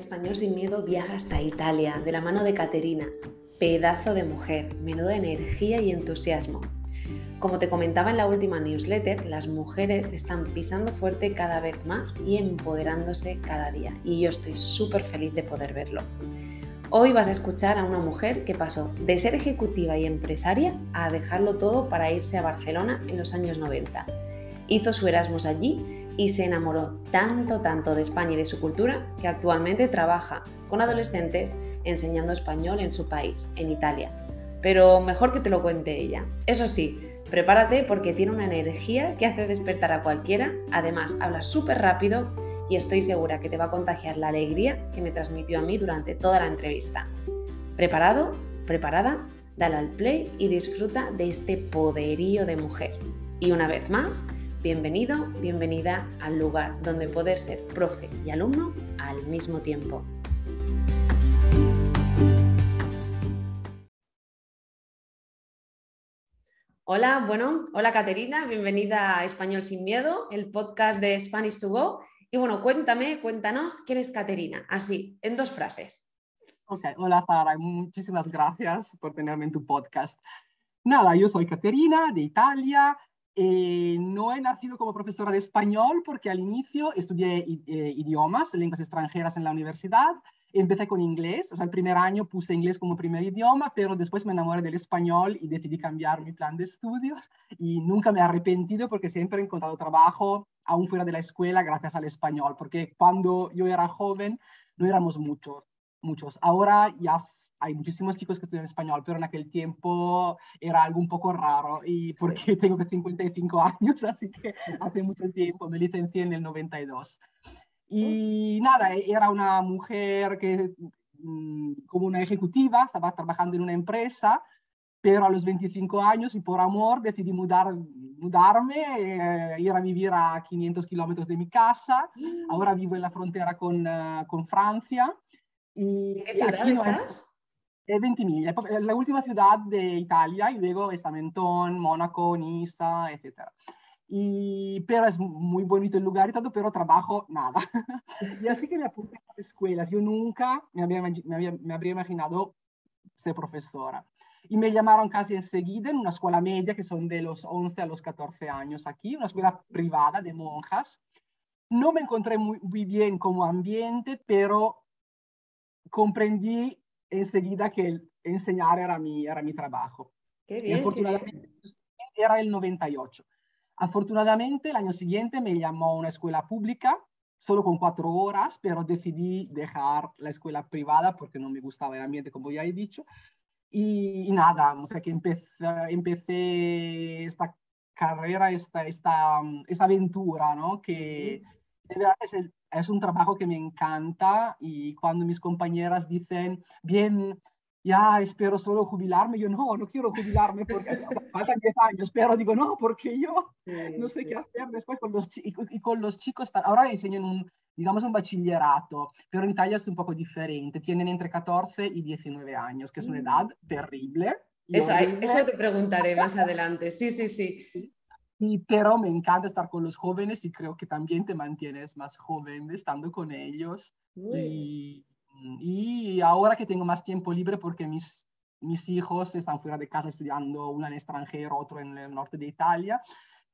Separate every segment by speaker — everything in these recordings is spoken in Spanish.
Speaker 1: Español sin miedo viaja hasta Italia de la mano de Caterina, pedazo de mujer, menuda energía y entusiasmo. Como te comentaba en la última newsletter, las mujeres están pisando fuerte cada vez más y empoderándose cada día, y yo estoy súper feliz de poder verlo. Hoy vas a escuchar a una mujer que pasó de ser ejecutiva y empresaria a dejarlo todo para irse a Barcelona en los años 90. Hizo su Erasmus allí y se enamoró tanto, tanto de España y de su cultura que actualmente trabaja con adolescentes enseñando español en su país, en Italia. Pero mejor que te lo cuente ella. Eso sí, prepárate porque tiene una energía que hace despertar a cualquiera, además habla súper rápido y estoy segura que te va a contagiar la alegría que me transmitió a mí durante toda la entrevista. ¿Preparado? ¿Preparada? Dale al play y disfruta de este poderío de mujer. Y una vez más, Bienvenido, bienvenida al lugar donde poder ser profe y alumno al mismo tiempo. Hola, bueno, hola Caterina, bienvenida a Español sin Miedo, el podcast de Spanish to Go. Y bueno, cuéntame, cuéntanos, ¿quién es Caterina? Así, en dos frases.
Speaker 2: Ok, hola Sara, muchísimas gracias por tenerme en tu podcast. Nada, yo soy Caterina de Italia, eh, no he nacido como profesora de español porque al inicio estudié eh, idiomas, lenguas extranjeras en la universidad. Empecé con inglés, o sea, el primer año puse inglés como primer idioma, pero después me enamoré del español y decidí cambiar mi plan de estudios y nunca me he arrepentido porque siempre he encontrado trabajo aún fuera de la escuela gracias al español, porque cuando yo era joven no éramos muchos, muchos. Ahora ya hay muchísimos chicos que estudian español, pero en aquel tiempo era algo un poco raro y porque tengo que 55 años, así que hace mucho tiempo me licencié en el 92. Y nada, era una mujer que mm, como una ejecutiva, estaba trabajando en una empresa, pero a los 25 años y por amor decidí mudar, mudarme, eh, ir a vivir a 500 kilómetros de mi casa. Mm. Ahora vivo en la frontera con, uh, con Francia.
Speaker 1: Y, ¿En qué ciudad estás?
Speaker 2: Ventimiglia, la última ciudad de Italia y luego está Mentón, Mónaco, Niza, etc. Y, pero es muy bonito el lugar y todo, pero trabajo nada. y así que me apunté a las escuelas. Yo nunca me había, me, había, me habría imaginado ser profesora. Y me llamaron casi enseguida en una escuela media que son de los 11 a los 14 años aquí, una escuela privada de monjas. No me encontré muy, muy bien como ambiente, pero comprendí enseguida que enseñar era mi, era mi trabajo.
Speaker 1: Qué bien,
Speaker 2: afortunadamente, Era el 98. Afortunadamente, el año siguiente me llamó a una escuela pública, solo con cuatro horas, pero decidí dejar la escuela privada porque no me gustaba el ambiente, como ya he dicho. Y, nada, o sea que empecé, empecé esta carrera, esta, esta, esta aventura, ¿no? Que de verdad es el, es un trabajo que me encanta y cuando mis compañeras dicen, bien, ya espero solo jubilarme, yo no, no quiero jubilarme porque faltan 10 años, pero digo, no, porque yo no sé qué hacer después con los, y, con los chicos, ahora enseño en un, digamos, un bachillerato, pero en Italia es un poco diferente, tienen entre 14 y 19 años, que es una mm. edad terrible.
Speaker 1: Eso, eso te preguntaré más adelante, sí, sí, sí.
Speaker 2: Y, pero me encanta estar con los jóvenes y creo que también te mantienes más joven estando con ellos. Y, y, ahora que tengo más tiempo libre porque mis, mis hijos están fuera de casa estudiando, uno en extranjero, otro en el norte de Italia,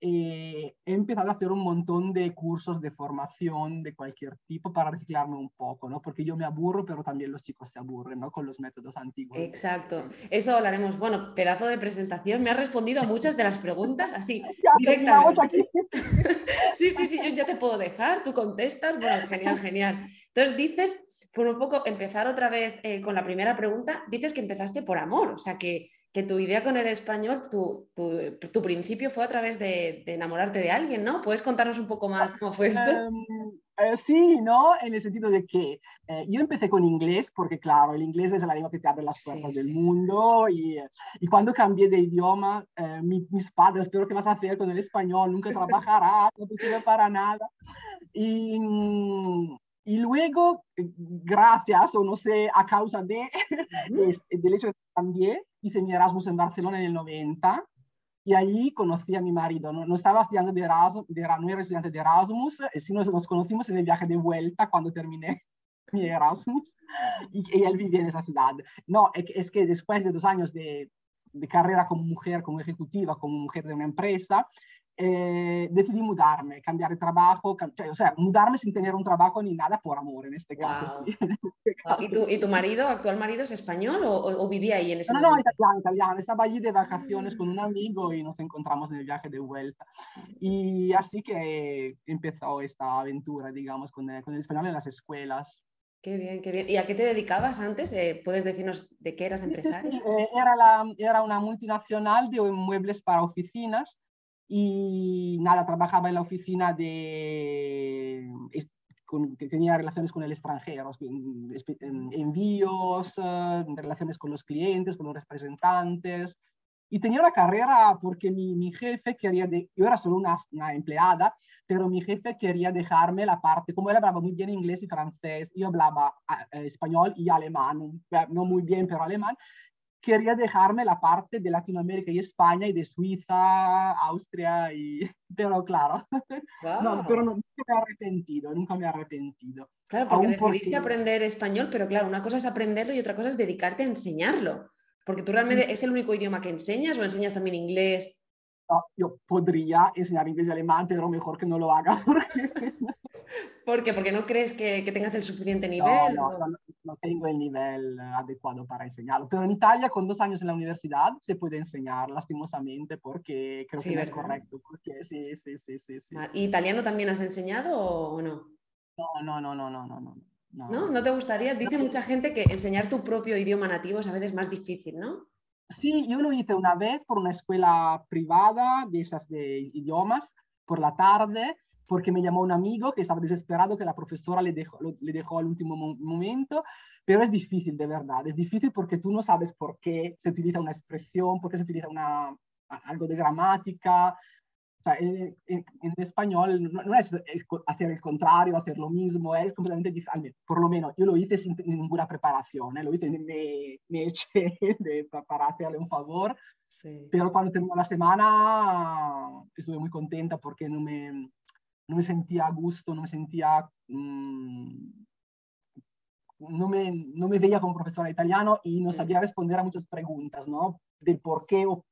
Speaker 2: eh, he empezado a hacer un montón de cursos de formación de cualquier tipo para reciclarme un poco, ¿no? Porque yo me aburro, pero también los chicos se aburren, ¿no? Con los métodos antiguos.
Speaker 1: Exacto, eso hablaremos. Bueno, pedazo de presentación, me has respondido a muchas de las preguntas así, directamente. Aquí. sí, sí, sí, yo ya te puedo dejar, tú contestas, bueno, genial, genial. Entonces dices, por un poco empezar otra vez eh, con la primera pregunta, dices que empezaste por amor, o sea que que tu idea con el español, tu, tu, principio fue a través de, enamorarte de alguien, ¿no? ¿Puedes contarnos un poco más cómo fue eso?
Speaker 2: Em, eh, sí, ¿no? En el sentido de que eh, yo empecé con inglés, porque claro, el inglés es la lengua que te abre las puertas del mundo, Y, y, cuando cambié de idioma, eh, mis padres, pero ¿qué vas a hacer con el español? Nunca trabajarás, no te sirve para nada. Y, mm, y luego, gracias o no sé, a causa de, del hecho de que cambié, hice mi Erasmus en Barcelona en el 90 y allí conocí a mi marido. No, no estaba estudiando de Erasmus, de, no era estudiante de Erasmus, eh, sino nos conocimos en el viaje de vuelta cuando terminé mi Erasmus y, él vivía en esa ciudad. No, es que después de dos años de, de carrera como mujer, como ejecutiva, como mujer de una empresa, eh, decidí mudarme, cambiar de trabajo, o sea, mudarme sin tener un trabajo ni nada por amor en este caso.
Speaker 1: Este ¿Y, tu, ¿Y, tu, marido, actual marido, es español o, vivía ahí en ese
Speaker 2: No, no, italiano, italiano. Estaba allí de vacaciones con un amigo y nos encontramos en el viaje de vuelta. Y así que empezó esta aventura, digamos, con el, con el español en las escuelas.
Speaker 1: Qué bien, qué bien. ¿Y a qué te dedicabas antes? Eh, ¿Puedes decirnos de qué eras empresaria? Sí,
Speaker 2: eh, era, la, era una multinacional de muebles para oficinas y nada, trabajaba en la oficina de, que tenía relaciones con el extranjero, envíos, eh, relaciones con los clientes, con los representantes. Y tenía una carrera porque mi, mi jefe quería, de, yo era solo una, una, empleada, pero mi jefe quería dejarme la parte, como él hablaba muy bien inglés y francés, yo hablaba eh, español y alemán, no muy bien, pero alemán, quería dejarme la parte de Latinoamérica y España y de Suiza, Austria, y... pero claro, no, pero nunca me he arrepentido, nunca me he arrepentido.
Speaker 1: Claro, porque decidiste aprender español, pero claro, una cosa es aprenderlo y otra cosa es dedicarte a enseñarlo. Porque tú realmente es el único idioma que enseñas o enseñas también inglés.
Speaker 2: No, yo podría enseñar inglés y alemán, pero mejor que no lo haga.
Speaker 1: ¿Por qué? Porque no crees que, que tengas el suficiente nivel.
Speaker 2: No, no, no, tengo el nivel adecuado para enseñarlo. Pero en Italia, con dos años en la universidad, se puede enseñar, lastimosamente, porque creo que no es correcto. Porque, sí, sí, sí, sí, sí.
Speaker 1: ¿Y italiano también has enseñado o no?
Speaker 2: No, no, no, no, no, no. no.
Speaker 1: ¿No? ¿No te gustaría? Dice mucha gente que enseñar tu propio idioma nativo es a veces más difícil, ¿no?
Speaker 2: Sí, yo lo hice una vez por una escuela privada de esas de idiomas por la tarde porque me llamó un amigo que estaba desesperado que la profesora le dejó, le dejó al último momento, pero es difícil de verdad, es difícil porque tú no sabes por qué se utiliza una expresión, por qué se utiliza una, algo de gramática. O sea, en, español no, es hacer el contrario, hacer lo mismo, es completamente diferente. Por lo menos yo lo hice sin ninguna preparación, ¿eh? lo hice, me, me eché de, para hacerle un favor, pero cuando terminó la semana estuve muy contenta porque no me, no me sentía a gusto, no me sentía... Mm, no me, no me veía como profesora de italiano y no sabía responder a muchas preguntas, ¿no? Del por qué o,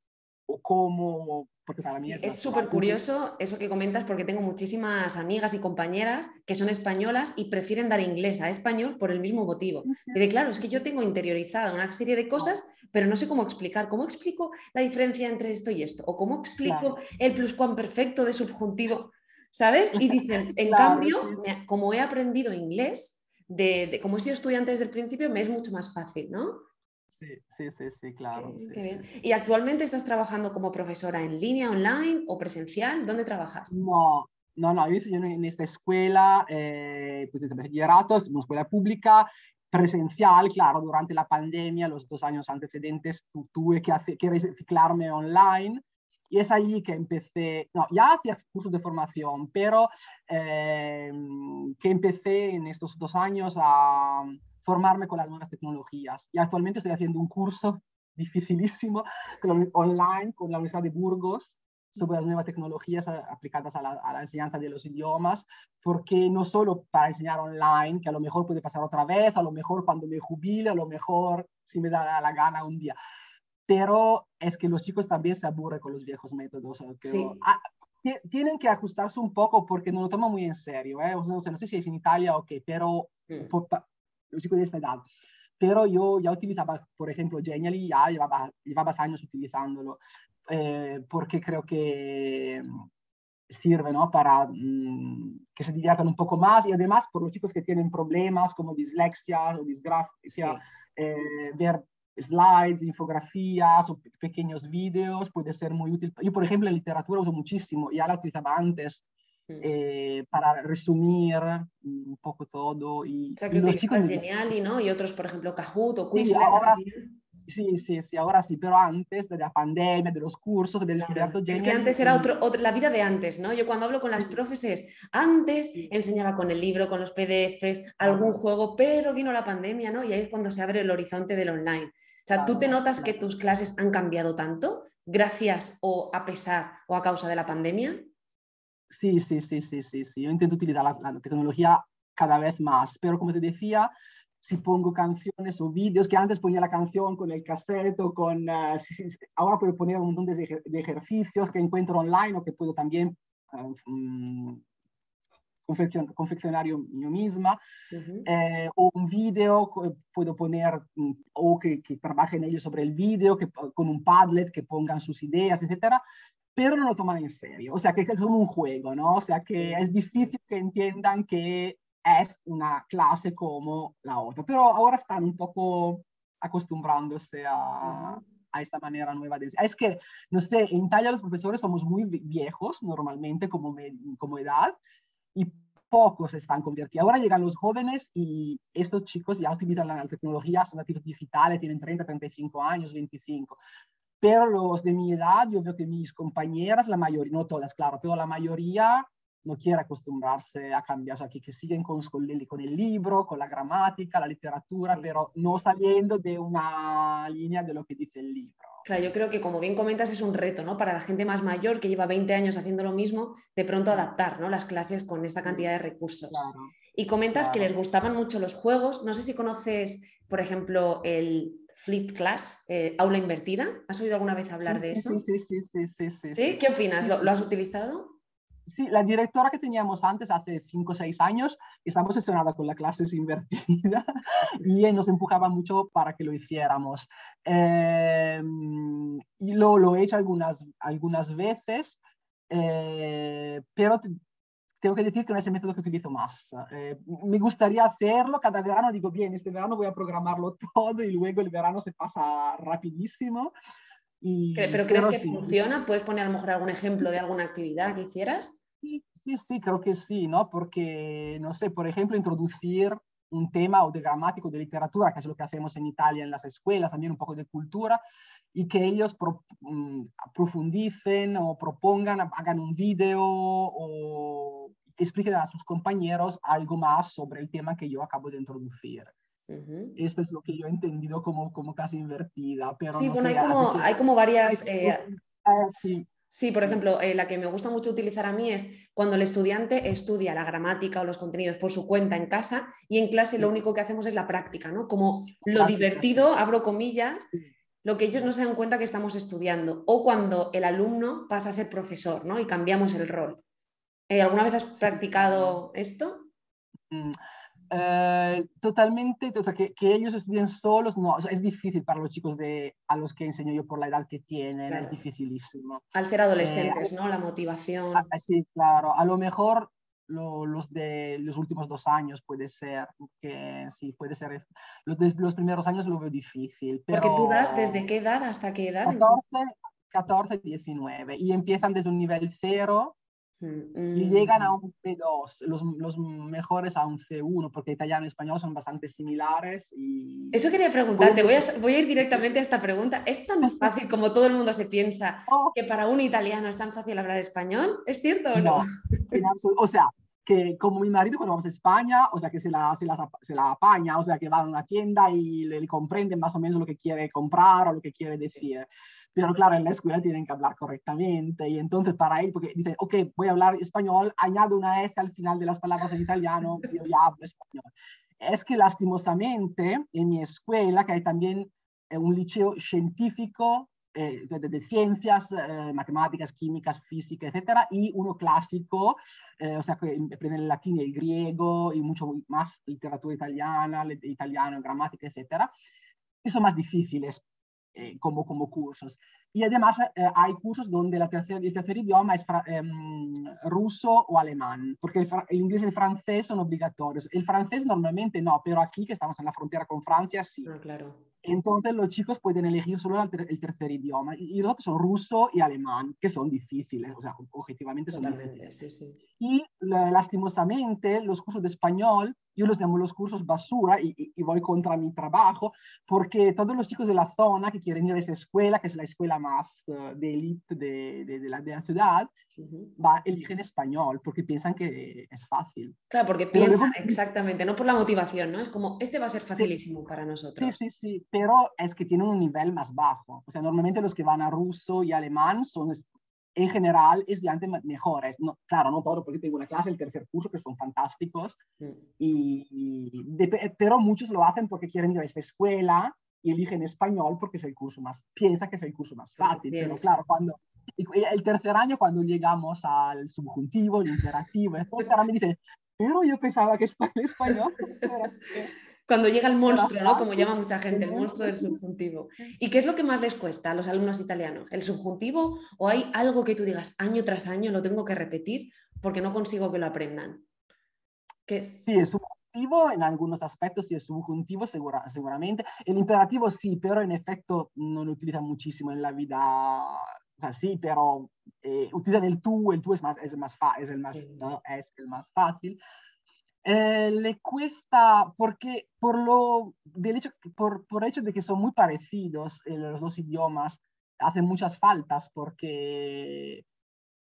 Speaker 2: o cómo, porque para mí
Speaker 1: es... súper curioso eso que comentas porque tengo muchísimas amigas y compañeras que son españolas y prefieren dar inglés a español por el mismo motivo. Y de claro, es que yo tengo interiorizada una serie de cosas, pero no sé cómo explicar. ¿Cómo explico la diferencia entre esto y esto? ¿O cómo explico el pluscuamperfecto de subjuntivo? ¿Sabes? Y dicen, en cambio, como he aprendido inglés, de, como he sido estudiante desde el principio, me es mucho más fácil, ¿no?
Speaker 2: Sí, sí, sí, sí claro.
Speaker 1: ¿Y actualmente estás trabajando como profesora en línea, online o presencial? ¿Dónde trabajas?
Speaker 2: No, no, no, yo estoy en esta escuela, eh, pues de bachillerato, una escuela pública, presencial, claro, durante la pandemia, los dos años antecedentes, tuve que, hacer, que reciclarme online y es ahí que empecé, no, ya hacía cursos de formación, pero eh, que empecé en estos dos años a formarme con las nuevas tecnologías. Y actualmente estoy haciendo un curso dificilísimo online con la Universidad de Burgos sobre las nuevas tecnologías aplicadas a la, a la, enseñanza de los idiomas, porque no solo para enseñar online, que a lo mejor puede pasar otra vez, a lo mejor cuando me jubile, a lo mejor si me da la gana un día, pero es que los chicos también se aburren con los viejos métodos. Ah, tienen que ajustarse un poco porque no lo toman muy en serio. ¿eh? no, sé, no, sé, si es en Italia o qué, pero mm. los chicos de esta edad. Pero yo ya utilizaba, por ejemplo, Genially, ya llevaba, llevaba años utilizándolo, eh, porque creo que sirve ¿no? para mm, que se diviertan un poco más y además por los chicos que tienen problemas como dislexia o disgrafia, eh, ver slides, infografías o pequeños vídeos, puede ser muy útil. Yo, por ejemplo, en literatura uso muchísimo, ya la utilizaba antes eh, para resumir un poco todo. Y,
Speaker 1: o sea, que los chicos... Genial, ¿no? Y otros, por ejemplo, Kahoot o Quizlet.
Speaker 2: Sí, ahora, sí, sí, sí, ahora sí, pero antes de la pandemia, de los cursos, había descubierto
Speaker 1: Es que antes era otro, la vida de antes, ¿no? Yo cuando hablo con las profes antes enseñaba con el libro, con los PDFs, algún juego, pero vino la pandemia, ¿no? Y ahí es cuando se abre el horizonte del online. O sea, ¿tú te notas que tus clases han cambiado tanto gracias o a pesar o a causa de la pandemia?
Speaker 2: Sí, sí, sí, sí, sí, sí. Yo intento utilizar la, tecnología cada vez más. Pero como te decía, si pongo canciones o vídeos, que antes ponía la canción con el cassette o con... Uh, ahora puedo poner un montón de, de, ejercicios que encuentro online o que puedo también um, confeccionar yo, misma, uh -huh. eh, o un vídeo, puedo poner, mm, o que, que trabajen ellos sobre el vídeo, que, con un Padlet, que pongan sus ideas, etcétera, pero no lo toman en serio, o sea, que es como un juego, ¿no? O sea, que es difícil que entiendan que es una clase como la otra, pero ahora están un poco acostumbrándose a, a esta manera nueva de Es que, no sé, en Italia los profesores somos muy viejos normalmente como, me, como edad y pocos se están convirtiendo. Ahora llegan los jóvenes y estos chicos ya utilizan la tecnología, son nativos digitales, tienen 30, 35 años, 25. Pero los de mi edad, yo veo que mis compañeras, la mayoría, no todas, claro, pero la mayoría no quiere acostumbrarse a cambiar, o sea, que, que siguen con, con, el, con, el, libro, con la gramática, la literatura, sí. pero no saliendo de una línea de lo que dice el libro.
Speaker 1: Claro, yo creo que como bien comentas es un reto, ¿no? Para la gente más mayor que lleva 20 años haciendo lo mismo, de pronto adaptar, ¿no? Las clases con esta cantidad de recursos.
Speaker 2: Claro.
Speaker 1: Y comentas
Speaker 2: Claro.
Speaker 1: que les gustaban mucho los juegos. No sé si conoces, por ejemplo, el Flipped Class, eh, aula invertida. ¿Has oído alguna vez hablar
Speaker 2: Sí,
Speaker 1: de
Speaker 2: sí,
Speaker 1: eso?
Speaker 2: Sí, sí, sí, sí, sí,
Speaker 1: ¿Sí? ¿Qué opinas?
Speaker 2: Sí,
Speaker 1: ¿Lo,
Speaker 2: sí.
Speaker 1: lo has utilizado?
Speaker 2: Sí, la directora que teníamos antes, hace 5 o 6 años, estaba obsesionada con las clases invertidas y nos empujaba mucho para que lo hiciéramos. Eh, y lo, lo he hecho algunas, algunas veces, eh, pero te- tengo que decir que no es el método que utilizo más. Eh, me gustaría hacerlo cada verano, digo, bien, este verano voy a programarlo todo y luego el verano se pasa rapidísimo. Y,
Speaker 1: ¿Pero crees que
Speaker 2: sí,
Speaker 1: funciona? ¿Puedes poner a lo mejor algún ejemplo de alguna actividad que hicieras?
Speaker 2: Sí, sí, sí, creo que sí, ¿no? Porque, no sé, por ejemplo, introducir un tema o de gramática o de literatura, que es lo que hacemos en Italia en las escuelas, también un poco de cultura, y que ellos mm, profundicen o propongan, hagan un video o expliquen a sus compañeros algo más sobre el tema que yo acabo de introducir. Esto es lo que yo he entendido como, como clase invertida, pero
Speaker 1: Sí,
Speaker 2: no
Speaker 1: bueno,
Speaker 2: sé,
Speaker 1: hay como,
Speaker 2: que-
Speaker 1: hay como varias... Eh,
Speaker 2: eh, sí,
Speaker 1: Sí, por ejemplo, eh, la que me gusta mucho utilizar a mí es cuando el estudiante estudia la gramática o los contenidos por su cuenta en casa y en clase lo único que hacemos es la práctica, ¿no? Como lo
Speaker 2: Práctica,
Speaker 1: divertido, abro comillas, lo que ellos no se dan cuenta que estamos estudiando o cuando el alumno pasa a ser profesor, ¿no? Y cambiamos el rol. Eh, ¿Alguna vez has
Speaker 2: Sí,
Speaker 1: practicado esto?
Speaker 2: Mm, eh, totalmente, o sea, que, que ellos estudien solos, no, o sea, es difícil para los chicos de, a los que enseño yo por la edad que tienen, es
Speaker 1: Claro.
Speaker 2: dificilísimo.
Speaker 1: Al ser adolescentes, ¿no? La motivación.
Speaker 2: Ah, sí, claro, a lo mejor lo- los de los últimos dos años puede ser, que sí, puede ser, los, de- los primeros años lo veo difícil, pero...
Speaker 1: Porque tú das desde qué edad hasta qué edad.
Speaker 2: 14, 14, 19, y empiezan desde un nivel cero y
Speaker 1: Mm,
Speaker 2: llegan a un C2, los, los mejores a un C1, porque italiano y español son bastante similares. Y...
Speaker 1: Eso quería preguntarte, voy a, voy a ir directamente a esta pregunta. ¿Es tan fácil como todo el mundo se piensa
Speaker 2: Oh,
Speaker 1: que para un italiano es tan fácil hablar español? ¿Es cierto o no?
Speaker 2: no, o sea, que como mi marido cuando vamos a España, o sea, que se la, se la, se la apaña, o sea, que va a una tienda y le, le comprende más o menos lo que quiere comprar o lo que quiere decir. Pero claro, en la escuela tienen que hablar correctamente y entonces para él, porque dice, ok, voy a hablar español, añado una S al final de las palabras en italiano, yo ya hablo español. Es que lastimosamente en mi escuela, que hay también eh, un liceo científico eh, de, de ciencias, eh, matemáticas, químicas, física, etcétera, y uno clásico, eh, o sea, que aprende el latín y el griego y mucho más literatura italiana, italiano, gramática, etcétera, y son más difíciles eh, como, como cursos. Y además eh, hay cursos donde la tercer, el tercer idioma es em, ruso o alemán, porque el, el inglés y el francés son obligatorios. El francés normalmente no, pero aquí que estamos en la frontera con Francia, sí.
Speaker 1: Ah, claro.
Speaker 2: Entonces los chicos pueden elegir solo el, ter- el tercer idioma y, y los otros son ruso y alemán, que son difíciles, o sea, objetivamente son
Speaker 1: Totalmente,
Speaker 2: difíciles.
Speaker 1: sí, sí.
Speaker 2: Y la- lastimosamente los cursos de español, yo los llamo los cursos basura y, y- y voy contra mi trabajo, porque todos los chicos de la zona que quieren ir a esa escuela, que es la escuela más eh, de élite de, de- de la, de la ciudad,
Speaker 1: Ujú.
Speaker 2: va, eligen español porque piensan que es fácil.
Speaker 1: Claro, porque
Speaker 2: Pero
Speaker 1: piensa
Speaker 2: luego-
Speaker 1: exactamente, no por la motivación, ¿no? Es como, este va a ser facilísimo para
Speaker 2: Sí,
Speaker 1: nosotros.
Speaker 2: sí, sí, pero es que tienen un nivel más bajo. O sea, normalmente los que van a ruso y alemán son en general estudiantes mejores. No, claro, no todo, porque tengo una clase, el tercer curso, que son fantásticos, mm. y, pero muchos lo hacen porque quieren ir a esta escuela y eligen español porque es el curso más, piensa que es el curso más fácil. Pero claro, cuando el tercer año, cuando llegamos al subjuntivo, el interactivo, etcétera, me dicen, pero yo pensaba que el español.
Speaker 1: Cuando llega el monstruo, ¿no? Como llama mucha gente, el monstruo del subjuntivo. ¿Y qué es lo que más les cuesta a los alumnos italianos? ¿El subjuntivo o hay algo que tú digas año tras año lo tengo que repetir porque no consigo que lo aprendan?
Speaker 2: ¿Qué es? Sí, el subjuntivo en algunos aspectos y el subjuntivo seguramente. El imperativo sí, pero en efecto no lo utilizan muchísimo en la vida. O sea, sí, pero eh, utilizan el tú, el tú es, más, es, el más, es, el más, es el más fácil. Eh, le cuesta, porque por, lo, del hecho, por, por hecho de que son muy parecidos los dos idiomas, hacen muchas faltas porque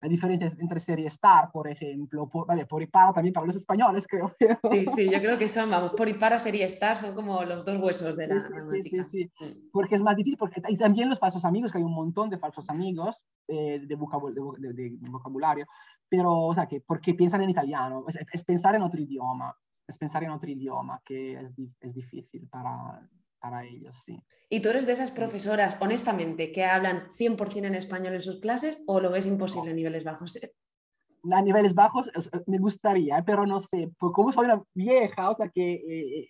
Speaker 2: la diferencia entre ser y estar, por ejemplo, por, vale, por y para también para los españoles, creo.
Speaker 1: Sí, sí, yo creo que son, vamos, por y para, ser y estar son como los dos huesos de la sí,
Speaker 2: sí, sí, sí, mm. porque es más difícil, porque, y también los falsos amigos, que hay un montón de falsos amigos eh, de, de, de, vocabulario, pero, o sea, que porque piensan en italiano, es, es, pensar en otro idioma, es pensar en otro idioma que es, es difícil para, para ellos, sí.
Speaker 1: ¿Y tú eres de esas profesoras, honestamente, que hablan 100% en español en sus clases o lo ves imposible a niveles bajos?
Speaker 2: A niveles bajos me gustaría, pero no sé, pues como soy una vieja, o sea que eh,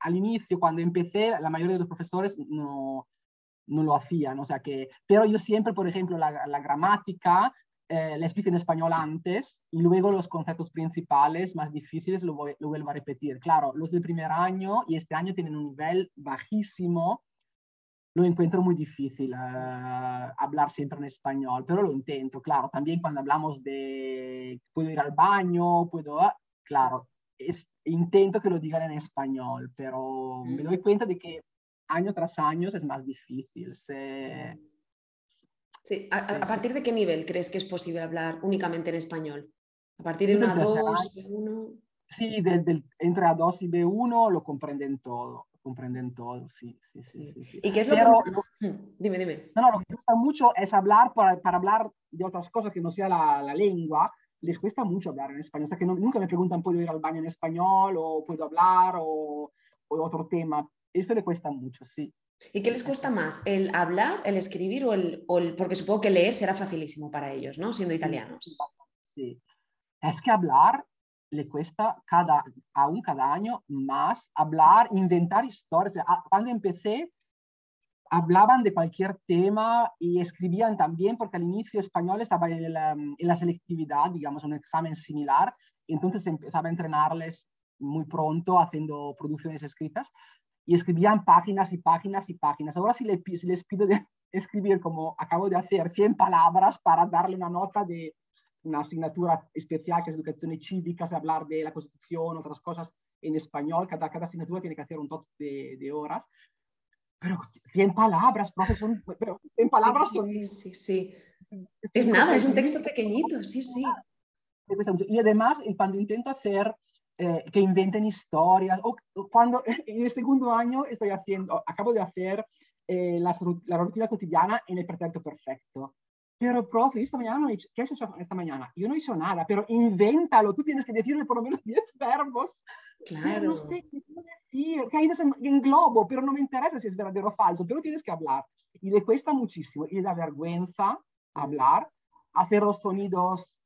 Speaker 2: al inicio, cuando empecé, la mayoría de los profesores no, no lo hacían, o sea que, pero yo siempre, por ejemplo, la, la gramática eh, le explico en español antes y luego los conceptos principales más difíciles lo, lo, vuelvo a repetir. Claro, los del primer año y este año tienen un nivel bajísimo. Lo encuentro muy difícil uh, hablar siempre en español, pero lo intento, claro. También cuando hablamos de puedo ir al baño, puedo, uh, claro, es, intento que lo digan en español, pero mm. me doy cuenta de que año tras año es más difícil. Se,
Speaker 1: Sí. ¿A, partir de qué nivel crees que es posible hablar únicamente en español? ¿A partir de una 2, B1?
Speaker 2: Sí, del, entre A2 y B1 lo comprenden todo. Comprenden todo, sí, sí, sí. sí,
Speaker 1: ¿Y qué es lo que mm, Dime, dime.
Speaker 2: No, no, lo que gusta mucho es hablar para, para hablar de otras cosas que no sea la, la, lengua. Les cuesta mucho hablar en español. O sea, que nunca me preguntan, ¿puedo ir al baño en español? ¿O puedo hablar? O, o otro tema. Eso le cuesta mucho, sí.
Speaker 1: ¿Y qué les cuesta más? ¿El hablar, el escribir o el, Porque supongo que leer será facilísimo para ellos, ¿no? Siendo italianos.
Speaker 2: Sí. Es que hablar le cuesta cada, aún cada año más hablar, inventar historias. Cuando empecé, hablaban de cualquier tema y escribían también, porque al inicio español estaba en la, en la selectividad, digamos, un examen similar, entonces empezaba a entrenarles muy pronto haciendo producciones escritas y escribían páginas y páginas y páginas. Ahora si, les pido de escribir como acabo de hacer 100 palabras para darle una nota de una asignatura especial que es educación cívica, hablar de la constitución, otras cosas en español, cada, cada asignatura tiene que hacer un top de, de horas. Pero 100 palabras, profesor, pero 100 palabras son...
Speaker 1: Sí, sí, sí. Es nada, es un texto pequeñito, sí, sí.
Speaker 2: Y además, cuando intento hacer eh, que inventen historias. O, cuando en el segundo año estoy haciendo, acabo de hacer eh, la, la, rutina cotidiana en el pretérito perfecto. Pero, profe, esta mañana no he hecho, ¿qué has hecho esta mañana? Yo no he hecho nada, pero invéntalo. Tú tienes que decirme por lo menos 10 verbos. Claro. no sé qué decir. Caídos en, en globo, pero no me interesa si es verdadero o falso, pero tienes que hablar. Y le cuesta muchísimo. Y le da vergüenza hablar, hacer los sonidos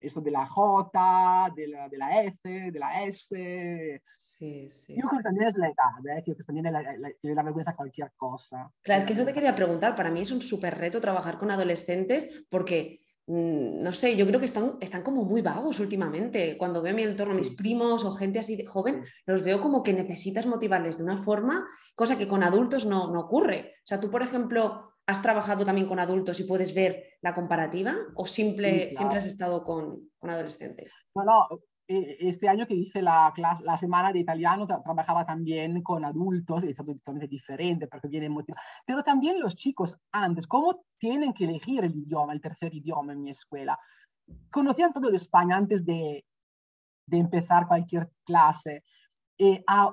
Speaker 2: eso de la J, de la, de la F, de la S.
Speaker 1: Sí, sí.
Speaker 2: Yo creo que también es la edad, ¿eh? que también la, la, le da vergüenza cualquier cosa.
Speaker 1: Claro, es que eso te quería preguntar. Para mí es un súper reto trabajar con adolescentes porque, mm, no sé, yo creo que están, están como muy vagos últimamente. Cuando veo a mi entorno, mis primos o gente así de joven, los veo como que necesitas motivarles de una forma, cosa que con adultos no, no ocurre. O sea, tú, por ejemplo, ¿Has trabajado también con adultos y puedes ver la comparativa o simple, siempre has estado con, con, adolescentes?
Speaker 2: Bueno, e, este año que hice la, clase, la semana de italiano trabajaba también con adultos, es totalmente diferente porque vienen motivados. Pero también los chicos antes, ¿cómo tienen que elegir el idioma, el tercer idioma en mi escuela? Conocían todo de España antes de, de empezar cualquier clase. Eh, a,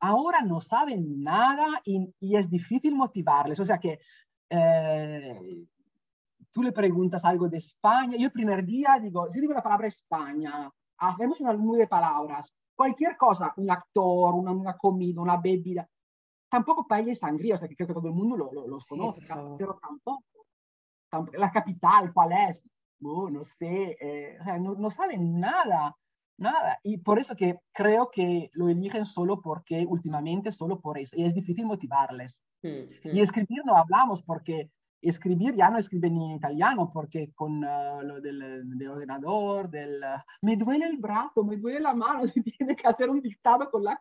Speaker 2: ahora no saben nada y, y, es difícil motivarles. O sea que eh, tú le preguntas algo de España, yo el primer día digo, si digo la palabra España, hacemos una nube de palabras, cualquier cosa, un actor, una, una comida, una bebida, tampoco y sangría, o sea que creo que todo el mundo lo, lo, lo sí, pero tampoco, tampoco, La capital, ¿cuál es? Oh, no sé, eh, o sea, no, no saben nada nada. Y por eso que creo que lo eligen solo porque últimamente, solo por eso. Y es difícil motivarles. Mm, y mm. escribir no hablamos porque escribir ya no escriben ni en italiano porque con uh, lo del, del, ordenador, del... Uh, me duele el brazo, me duele la mano, si tiene que hacer un dictado con la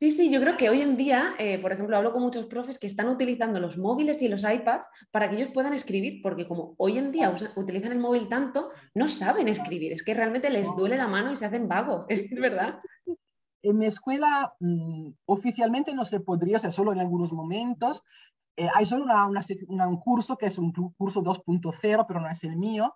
Speaker 1: Sí, sí, yo creo que hoy en día, eh, por ejemplo, hablo con muchos profes que están utilizando los móviles y los iPads para que ellos puedan escribir, porque como hoy en día utilizan el móvil tanto, no saben escribir, es que realmente les duele la mano y se hacen vagos, es verdad.
Speaker 2: En mi escuela mm, oficialmente no se podría, o sea, solo en algunos momentos. Eh, hay solo una, un curso que es un curso 2.0, pero no es el mío.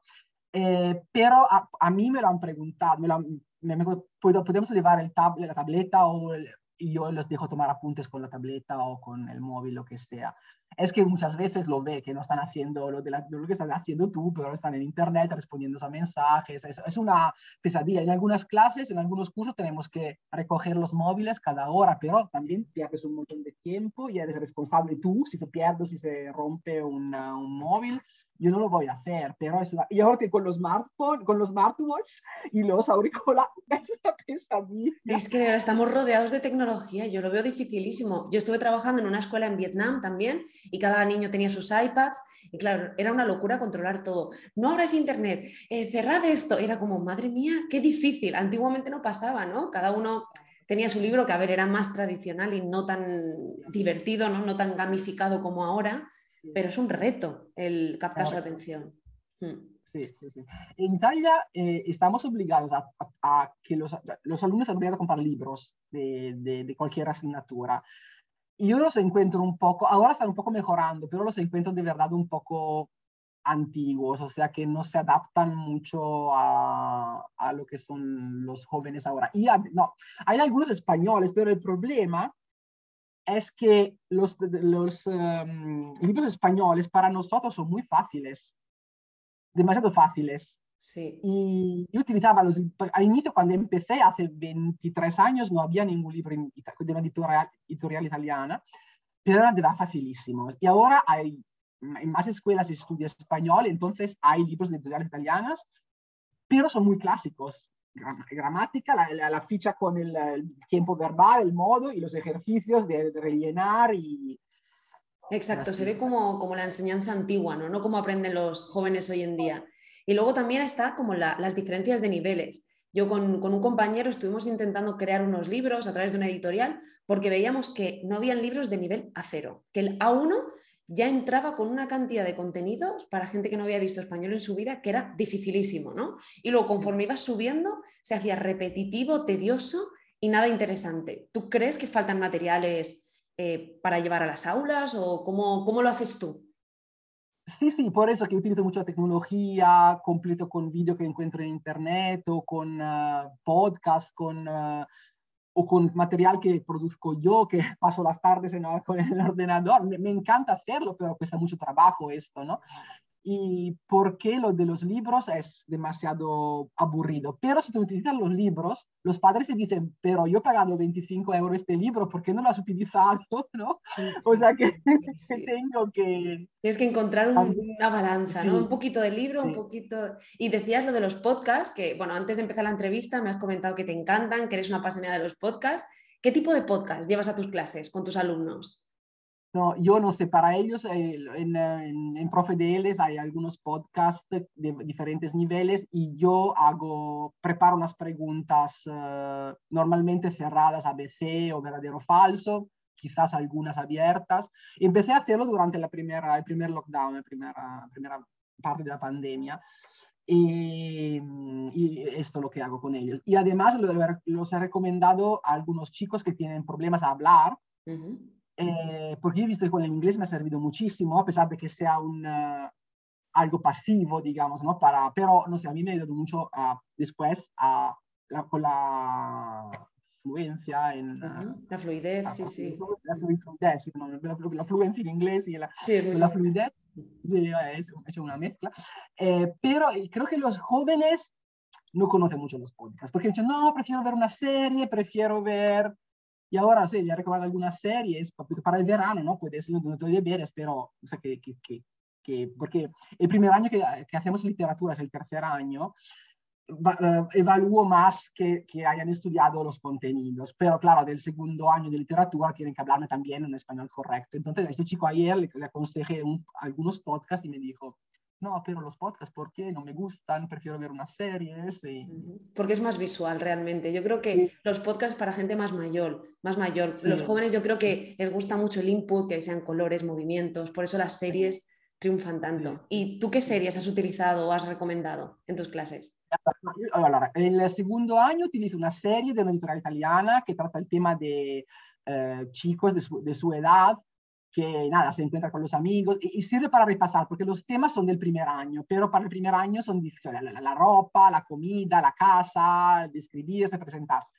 Speaker 2: Eh, pero a, mí me lo han preguntado, me, me, podemos llevar el tab, la tableta o el, y yo les dejo tomar apuntes con la tableta o con el móvil, lo que sea. Es que muchas veces lo ve, que no están haciendo lo, de lo que estás haciendo tú, pero están en internet respondiendo a mensajes. Es, una pesadilla. En algunas clases, en algunos cursos tenemos que recoger los móviles cada hora, pero también pierdes un montón de tiempo y eres responsable tú si se pierde, si se rompe una, un móvil yo no lo voy a hacer, pero es una... Y ahora que con los smartphones, con los smartwatch y los auriculares, es una pesadilla.
Speaker 1: Es que estamos rodeados de tecnología, yo lo veo dificilísimo. Yo estuve trabajando en una escuela en Vietnam también y cada niño tenía sus iPads y claro, era una locura controlar todo. No abres internet, eh, cerrad esto. Era como, madre mía, qué difícil. Antiguamente no pasaba, ¿no? Cada uno tenía su libro que, a ver, era más tradicional y no tan divertido, ¿no? No tan gamificado como ahora pero es un reto el captar su atención.
Speaker 2: Hmm. Sí, sí, sí. En Italia eh, estamos obligados a, que los, los, alumnos se obligados a comprar libros de, de, cualquier asignatura. Yo los encuentro un poco, ahora están un poco mejorando, pero los encuentro de verdad un poco antiguos, o sea que no se adaptan mucho a, a lo que son los jóvenes ahora. Y no, hay algunos españoles, pero el problema es que los, los em, libros españoles para nosotros son muy fáciles, demasiado fáciles.
Speaker 1: Sí.
Speaker 2: Y yo utilizaba los, al inicio cuando empecé, hace 23 años, no había ningún libro de una editorial, editorial italiana, pero eran de verdad facilísimos. Y ahora hay en más escuelas estudio español, entonces hay libros de editoriales italianas, pero son muy clásicos gramática, la, la, ficha con el, tiempo verbal, el modo y los ejercicios de, rellenar y...
Speaker 1: Exacto, se ve como, como la enseñanza antigua, ¿no? no como aprenden los jóvenes hoy en día. Y luego también está como las diferencias de niveles. Yo con, con, un compañero estuvimos intentando crear unos libros a través de una editorial porque veíamos que no habían libros de nivel A0, que el A1 ya entraba con una cantidad de contenidos para gente que no había visto español en su vida que era dificilísimo, ¿no? Y luego conforme ibas subiendo se hacía repetitivo, tedioso y nada interesante. ¿Tú crees que faltan materiales eh, para llevar a las aulas o cómo, cómo lo haces tú?
Speaker 2: Sí, sí, por eso que utilizo mucha tecnología, completo con vídeo que encuentro en internet o con uh, podcast, con uh, o con material que produzco yo, que paso las tardes en, con el ordenador. Me, me, encanta hacerlo, pero cuesta mucho trabajo esto, ¿no? Y por qué lo de los libros es demasiado aburrido. Pero si tú utilizas los libros, los padres te dicen, pero yo he pagado 25 euros este libro, ¿por qué no lo has utilizado? ¿no? O sea que, tengo que...
Speaker 1: Tienes que encontrar una balanza, ¿no? Un poquito de libro, un poquito... Y decías lo de los podcasts, que bueno, antes de empezar la entrevista me has comentado que te encantan, que eres una apasionada de los podcasts. ¿Qué tipo de podcast llevas a tus clases con tus alumnos?
Speaker 2: No, yo no sé, para ellos eh, en, en, en ProfeDLs hay algunos podcasts de diferentes niveles y yo hago, preparo unas preguntas uh, normalmente cerradas, ABC o verdadero o falso, quizás algunas abiertas. Empecé a hacerlo durante la primera, el primer lockdown, la primera, primera parte de la pandemia. Y, y, esto es lo que hago con ellos. Y además los he recomendado a algunos chicos que tienen problemas a hablar. Uh -huh eh, porque yo he visto que con el inglés me ha servido muchísimo, a pesar de que sea un, uh, algo pasivo, digamos, ¿no? Para, pero, no sé, a mí me ha ayudado mucho uh, después a, la, con la fluencia, en
Speaker 1: la fluidez, sí, sí.
Speaker 2: La fluidez, la, fluencia en inglés y la, la fluidez, sí, es, hecho una mezcla. Eh, pero creo que los jóvenes no conocen mucho los podcasts, porque dicen, no, prefiero ver una serie, prefiero ver... Y ahora sí, ya recomendado algunas series para el verano, ¿no? Puede ser uno de deberes, pero o sea, que, que, que, que, porque el primer año que, que hacemos literatura es el tercer año, eh, evalúo más que, que, hayan estudiado los contenidos, pero claro, del segundo año de literatura tienen que hablarme también en español correcto. Entonces, este chico ayer le, le aconsejé algunos podcasts y me dijo, no, pero los podcasts, ¿por qué? No me gustan, prefiero ver unas series. Y...
Speaker 1: Porque es más visual realmente. Yo creo que los podcasts para gente más mayor, más mayor. Los jóvenes yo creo que les gusta mucho el input, que sean colores, movimientos, por eso las series triunfan tanto. ¿Y tú qué series has utilizado o has recomendado en tus clases?
Speaker 2: en el segundo año utilizo una serie de una editorial italiana que trata el tema de eh, chicos de su, de su, edad que nada, se encuentran con los amigos y, y, sirve para repasar, porque los temas son del primer año, pero para el primer año son difíciles, la, la, ropa, la comida, la casa, describirse, presentarse.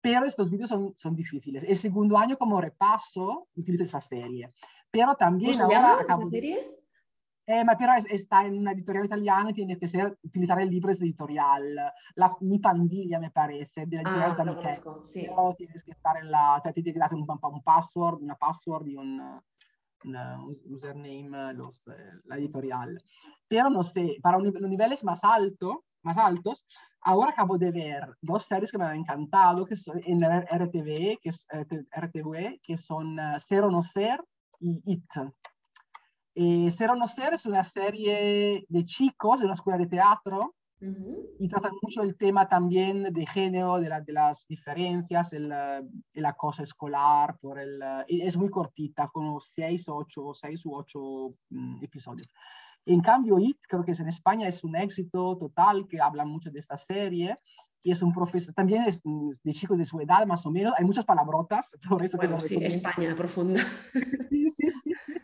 Speaker 2: Pero estos vídeos son, son difíciles. El segundo año como repaso utilizo esa serie. Pero también
Speaker 1: ¿Cómo se
Speaker 2: ahora...
Speaker 1: llama esa serie?
Speaker 2: Eh, ma però está en una editorial italiana y tiene que ser, utilizar el libro editorial. La, mi pandilla, me parece, de la editorial
Speaker 1: ah,
Speaker 2: italiana.
Speaker 1: Conozco, sí.
Speaker 2: Pero tienes estar en la, cioè, ti tiene que dar un, un password, una password y un, un username, los, eh, la editorial. Pero no sé, para un, los niveles más, alto, más altos, ahora acabo de ver dos series que me han encantado, que son en RTV, que es, eh, RTV, que son Ser o No Ser y It. Eh, Ser o no ser es una serie de chicos de una escuela de teatro uh -huh. y trata mucho el tema también de género, de, la, de las diferencias, el, el, acoso escolar, por el, es muy cortita, con seis, ocho, seis u ocho um, episodios. En cambio, IT, creo que es en España, es un éxito total, que habla mucho de esta serie. Y es un profesor, también es de chicos de su edad, más o menos. Hay muchas palabrotas, por eso
Speaker 1: bueno,
Speaker 2: que
Speaker 1: sí, España profunda.
Speaker 2: sí, sí, sí. sí.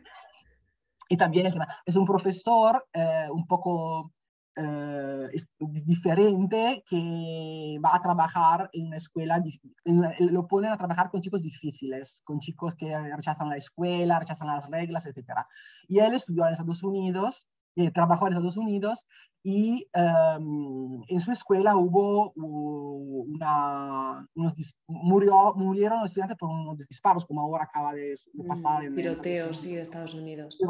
Speaker 2: Y también es, es un profesor eh, un poco eh, diferente que va a trabajar en una escuela, en, lo ponen a trabajar con chicos difíciles, con chicos que rechazan la escuela, rechazan las reglas, etc. Y él estudió en Estados Unidos, eh, trabajó en Estados Unidos y um, en su escuela hubo una, unos murió, murieron los estudiantes por unos disparos, como ahora acaba de, de pasar.
Speaker 1: Mm, tiroteos, sí, de Estados Unidos.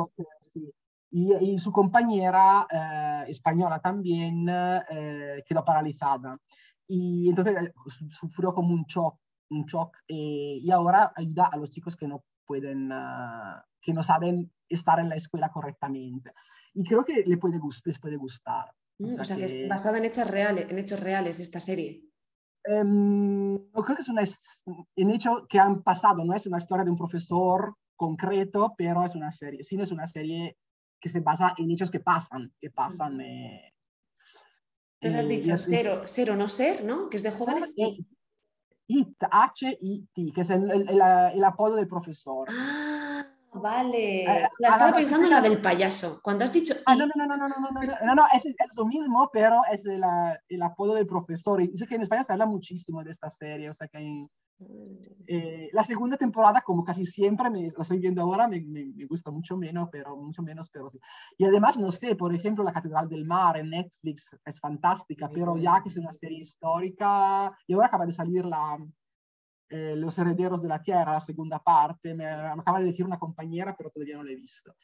Speaker 2: Sí. y, y, su compañera eh, española también eh, quedó paralizada. Y entonces eh, sufrió como un shock, un shock eh, y ahora ayuda a los chicos que no pueden, uh, que no saben estar en la escuela correctamente. Y creo que le puede les puede gustar.
Speaker 1: Mm, o sea, o sea que... que... es basada en hechos reales, en hechos reales esta serie.
Speaker 2: Um, no creo que es una, en hecho que han pasado, no es una historia de un profesor concreto, pero es una serie, sí, es una serie que se basa en hechos que pasan, que pasan. Eh,
Speaker 1: Entonces has dicho ser, ser o no ser, ¿no? Que es de jóvenes.
Speaker 2: IT, H-I-T, que es el, el, el, el, apodo del profesor.
Speaker 1: Ah, vale. Eh, la estaba no, pensando en la del payaso. Cuando has dicho.
Speaker 2: Ah, no, no, no, no, no, no, no, no, no, no es, lo mismo, pero es el, el apodo del profesor. Y dice que en España se habla muchísimo de esta serie, o sea que hay. Eh, la segunda temporada, como casi siempre, me, la estoy viendo ahora, me, me, me, gusta mucho menos, pero mucho menos, pero sí. Y además, no sé, por ejemplo, La Catedral del Mar en Netflix es fantástica, pero ya que es una serie histórica, y ahora acaba de salir la, eh, Los Herederos de la Tierra, la segunda parte, me, acaba de decir una compañera, pero todavía no la he visto.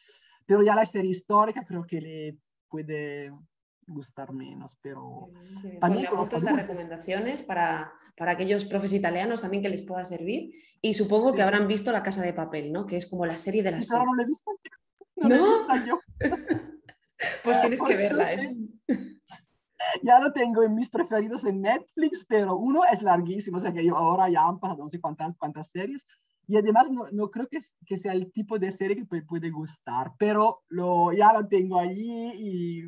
Speaker 2: Pero ya la serie histórica creo que le puede gustar menos, pero
Speaker 1: sí, también pues estas recomendaciones para, para aquellos profes italianos también que les pueda servir y supongo sí, que habrán visto La Casa de Papel, ¿no? Que es como la serie de las
Speaker 2: no, no la he visto, no,
Speaker 1: ¿No?
Speaker 2: Visto yo.
Speaker 1: pues tienes que verla, ¿eh?
Speaker 2: Ya lo tengo en mis preferidos en Netflix, pero uno es larguísimo, o sea que yo ahora ya han pasado no sé cuántas, cuántas series, y además no, no creo que, que, sea el tipo de serie que puede, puede gustar, pero lo, ya lo tengo allí y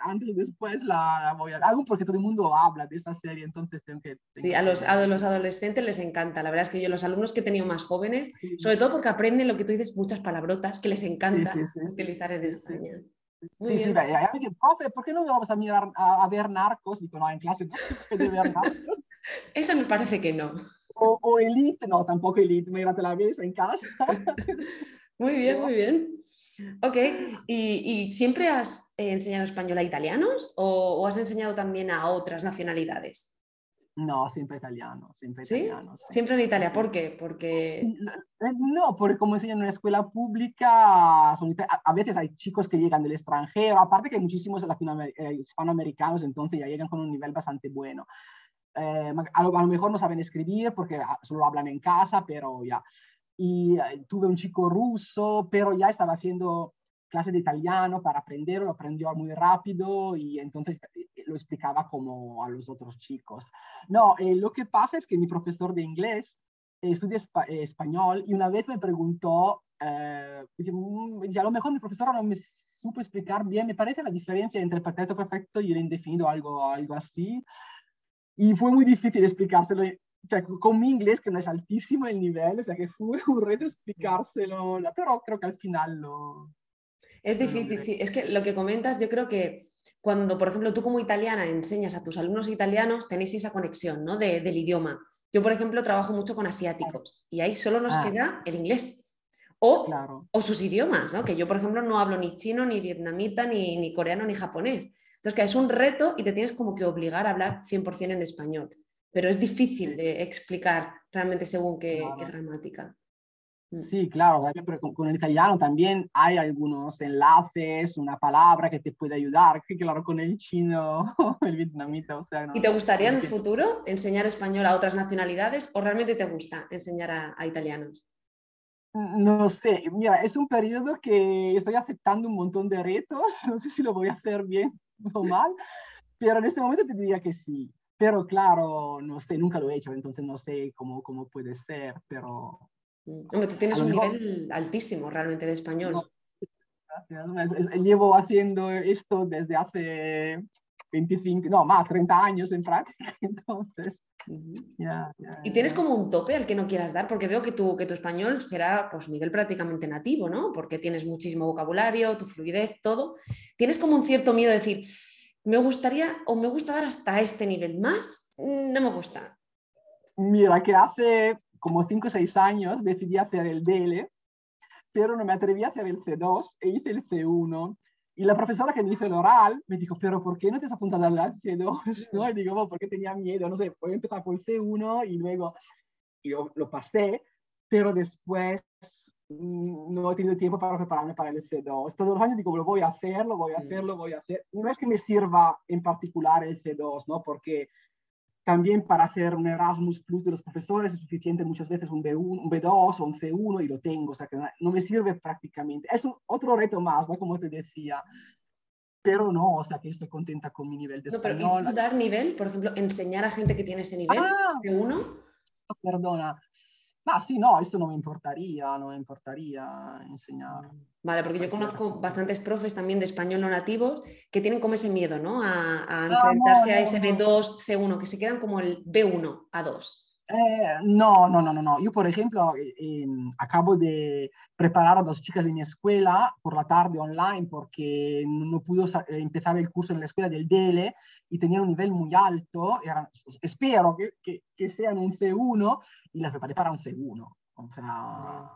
Speaker 2: antes o después la voy a algo porque todo el mundo habla de esta serie, entonces tengo que... Tengo
Speaker 1: sí, a los, a los adolescentes les encanta, la verdad es que yo los alumnos que he tenido más jóvenes, sí. sobre todo porque aprenden lo que tú dices, muchas palabrotas que les encanta sí, sí, utilizar en España.
Speaker 2: Muy sí, bien. sí, ya me dicen, profe, ¿por qué no vamos a mirar a, a ver narcos? Digo, no, en clase no se puede ver narcos.
Speaker 1: Esa me parece que no.
Speaker 2: O, elite, no, tampoco elite, mira, te la ves en casa.
Speaker 1: muy bien, muy bien. Ok, ¿Y, siempre has enseñado español a italianos o, has enseñado también a otras nacionalidades?
Speaker 2: No, siempre italiano, siempre italiano.
Speaker 1: Siempre en Italia, ¿por qué? Porque...
Speaker 2: Eh, no, porque como enseño en una escuela pública, a veces hay chicos que llegan del extranjero, aparte que hay muchísimos eh, hispanoamericanos, entonces ya llegan con un nivel bastante bueno. Eh, a, lo, mejor no saben escribir porque ah, solo hablan en casa, pero ya. Y tuve un chico ruso, pero ya estaba haciendo clase de italiano para aprender, lo aprendió muy rápido y entonces lo explicaba como a los otros chicos. No, eh, lo que pasa es que mi profesor de inglés eh, estudia eh, español y una vez me preguntó, mm, y a lo mejor mi profesora no me supo explicar bien, me parece la diferencia entre el perfecto perfecto y el indefinido, algo, algo así. Y fue muy difícil explicárselo con mi inglés, que no es altísimo el nivel, o sea que fue un reto explicárselo, pero creo que al final lo...
Speaker 1: Es difícil, sí. Es que lo que comentas, yo creo que cuando, por ejemplo, tú como italiana enseñas a tus alumnos italianos, tenéis esa conexión ¿no? del idioma. Yo, por ejemplo, trabajo mucho con asiáticos y ahí solo nos ah. queda el inglés o, o sus idiomas, ¿no? que yo, por ejemplo, no hablo ni chino, ni vietnamita, ni, ni coreano, ni japonés. Entonces, que es un reto y te tienes como que obligar a hablar 100% en español, pero es difícil de explicar realmente según qué, qué gramática.
Speaker 2: Mm. Sí, claro, pero con, el italiano también hay algunos enlaces, una palabra que te puede ayudar, que claro, con el chino, el vietnamita, o sea...
Speaker 1: ¿Y te gustaría en el futuro enseñar español a otras nacionalidades o realmente te gusta enseñar a, italianos?
Speaker 2: No sé, mira, es un periodo que estoy aceptando un montón de retos, no sé si lo voy a hacer bien o mal, pero en este momento te diría que sí. Pero claro, no sé, nunca lo he hecho, entonces no sé cómo, cómo puede ser, pero
Speaker 1: Mm. Hombre, tú tienes un nivel altísimo realmente de español.
Speaker 2: llevo haciendo esto desde hace 25, no, más, 30 años en práctica, entonces.
Speaker 1: ¿Y tienes como un tope al que no quieras dar? Porque veo que tu, que tu español será pues nivel prácticamente nativo, ¿no? Porque tienes muchísimo vocabulario, tu fluidez, todo. ¿Tienes como un cierto miedo de decir, me gustaría o me gusta dar hasta este nivel más? No me gusta.
Speaker 2: Mira, que hace como 5 o 6 años decidí hacer el DL, pero no me atreví a hacer el C2 e hice el C1. Y la profesora que me hizo el oral me dijo, pero ¿por qué no te has apuntado al C2? ¿No? Y digo, porque tenía miedo, no sé, voy a empezar por el C1 y luego y lo, lo pasé, pero después mm, no he tenido tiempo para prepararme para el C2. Todos los años digo, lo voy a hacer, lo voy a hacer, lo voy a hacer. No es que me sirva en particular el C2, ¿no? Porque también para hacer un Erasmus Plus de los profesores es suficiente muchas veces un, B1, un B2 o un C1 y lo tengo, o sea que no me sirve prácticamente. Es otro reto más, ¿no? Como te decía. Pero no, o sea que estoy contenta con mi nivel de no, español.
Speaker 1: Pero, ¿y dar nivel? Por ejemplo, enseñar a gente que tiene ese nivel, ah, C1.
Speaker 2: Perdona, Ah, sí, no, esto no me importaría, no me importaría enseñar.
Speaker 1: Vale, porque yo conozco bastantes profes también de español no nativos que tienen como ese miedo, ¿no? A, ah, enfrentarse a ese B2, C1, que se quedan como el B1, A2.
Speaker 2: Eh, no, no, no, no, no. Yo, por ejemplo, eh, em, acabo de preparar a dos chicas de mi escuela por la tarde online porque no, pudo eh, empezar el curso en la escuela del DL y tenían un nivel muy alto. espero que, que, que, sean un C1 y las preparé para un C1. O sea,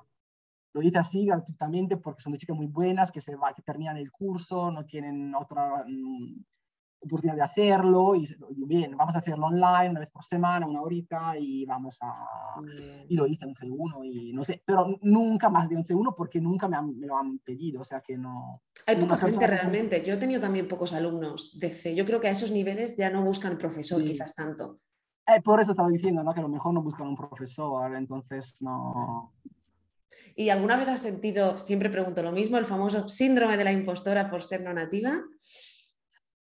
Speaker 2: lo hice así gratuitamente porque son dos chicas muy buenas que, se va, que terminan el curso, no tienen otra mm, oportunidad de hacerlo y bien, vamos a hacerlo online una vez por semana, una horita y vamos a... Y lo hice en C1 y no sé, pero nunca más de un C1 porque nunca me, me lo han pedido, o sea que no...
Speaker 1: Hay poca gente realmente, yo he tenido también pocos alumnos de C, yo creo que a esos niveles ya no buscan profesor quizás tanto.
Speaker 2: Eh, por eso estaba diciendo, ¿no? Que a lo mejor no buscan un profesor, entonces no...
Speaker 1: ¿Y alguna vez has sentido, siempre pregunto lo mismo, el famoso síndrome de la impostora por ser no nativa?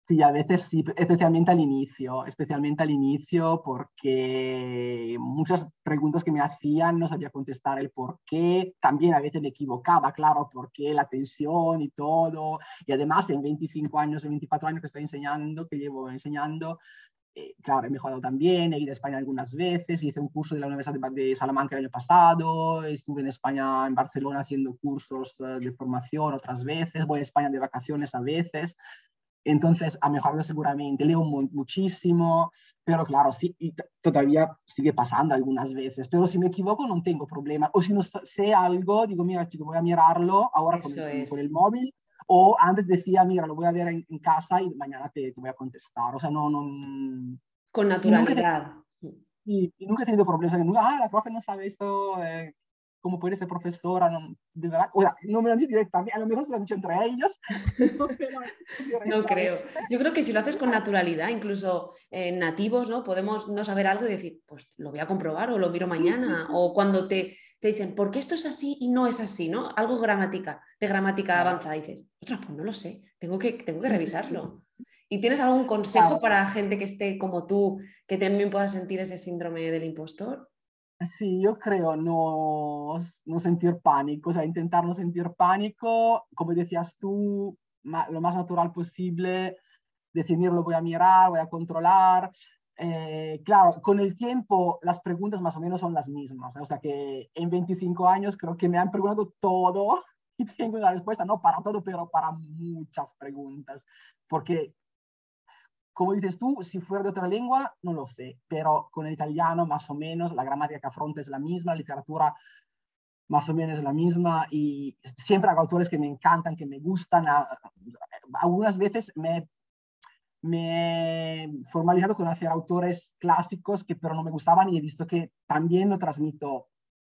Speaker 2: Sí, a veces sí, especialmente al inicio, especialmente al inicio porque muchas preguntas que me hacían no sabía contestar el por qué, también a veces me equivocaba, claro, por qué la tensión y todo, y además en 25 años, en 24 años que estoy enseñando, que llevo enseñando, eh, claro, he mejorado también, he ido a España algunas veces, hice un curso de la Universidad de Salamanca el año pasado, estuve en España, en Barcelona, haciendo cursos eh, de formación otras veces, voy a España de vacaciones a veces, Entonces, a mejorarlo seguramente. Leo muchísimo, pero claro, sí, y todavía sigue pasando algunas veces. Pero si me equivoco, no tengo problema. O si no sé algo, digo, mira, chico, voy a mirarlo ahora con el, con el, móvil. O antes decía, mira, lo voy a ver en, casa y mañana te, te, voy a contestar. O sea, no... no
Speaker 1: con naturalidad.
Speaker 2: Y, y, nunca he tenido problemas. Nunca, ah, la profe no sabe esto, eh, cómo puede ser profesora, no, de verdad, o sea, no me lo han dicho directamente, a lo mejor se lo han dicho entre ellos.
Speaker 1: no creo. Yo creo que si lo haces con naturalidad, incluso eh, nativos, ¿no? Podemos no saber algo y decir, pues lo voy a comprobar o lo miro mañana. o cuando te, te, dicen, ¿por qué esto es así y no es así? ¿no? Algo gramática, de gramática avanzada. Y dices, ostras, pues no lo sé, tengo que, tengo que revisarlo. ¿Y tienes algún consejo para gente que esté como tú, que también pueda sentir ese síndrome del impostor?
Speaker 2: Sí, yo creo no, no sentir pánico, o sea, intentar no sentir pánico, como decías tú, lo más natural posible, definir lo voy a mirar, voy a controlar. Eh, claro, con el tiempo las preguntas más o menos son las mismas, o sea que en 25 años creo que me han preguntado todo y tengo una respuesta, no para todo, pero para muchas preguntas, porque como dices tú, si fuera de otra lengua, no lo sé, pero con el italiano más o menos, la gramática que afronta es la misma, la literatura más o menos la misma y siempre hago autores que me encantan, que me gustan. Algunas veces me, me he formalizado con hacer autores clásicos que pero no me gustaban y he visto que también lo transmito, o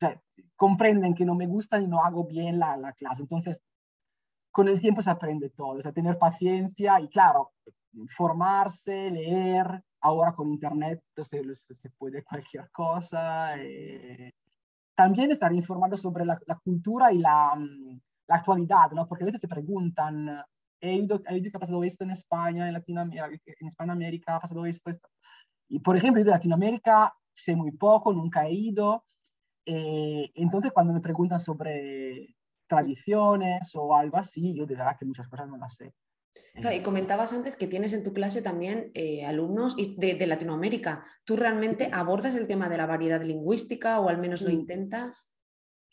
Speaker 2: sea, comprenden que no me gustan y no hago bien la, la clase. Entonces, con el tiempo se aprende todo, es tener paciencia y claro, formarse, leer, ahora con internet se, se puede cualquier cosa. Eh, también estar informado sobre la, cultura y la, mm, la, actualidad, ¿no? Porque a veces te preguntan, he ido, he ido que ha pasado esto en España, en Latinoamérica, en ha pasado esto, esto. Y por ejemplo, de Latinoamérica sé muy poco, nunca he ido. Eh, entonces, cuando me preguntan sobre tradiciones o algo así, yo de verdad que muchas cosas no las sé
Speaker 1: y comentabas antes que tienes en tu clase también eh, alumnos de, de, Latinoamérica. ¿Tú realmente abordas el tema de la variedad lingüística o al menos lo intentas?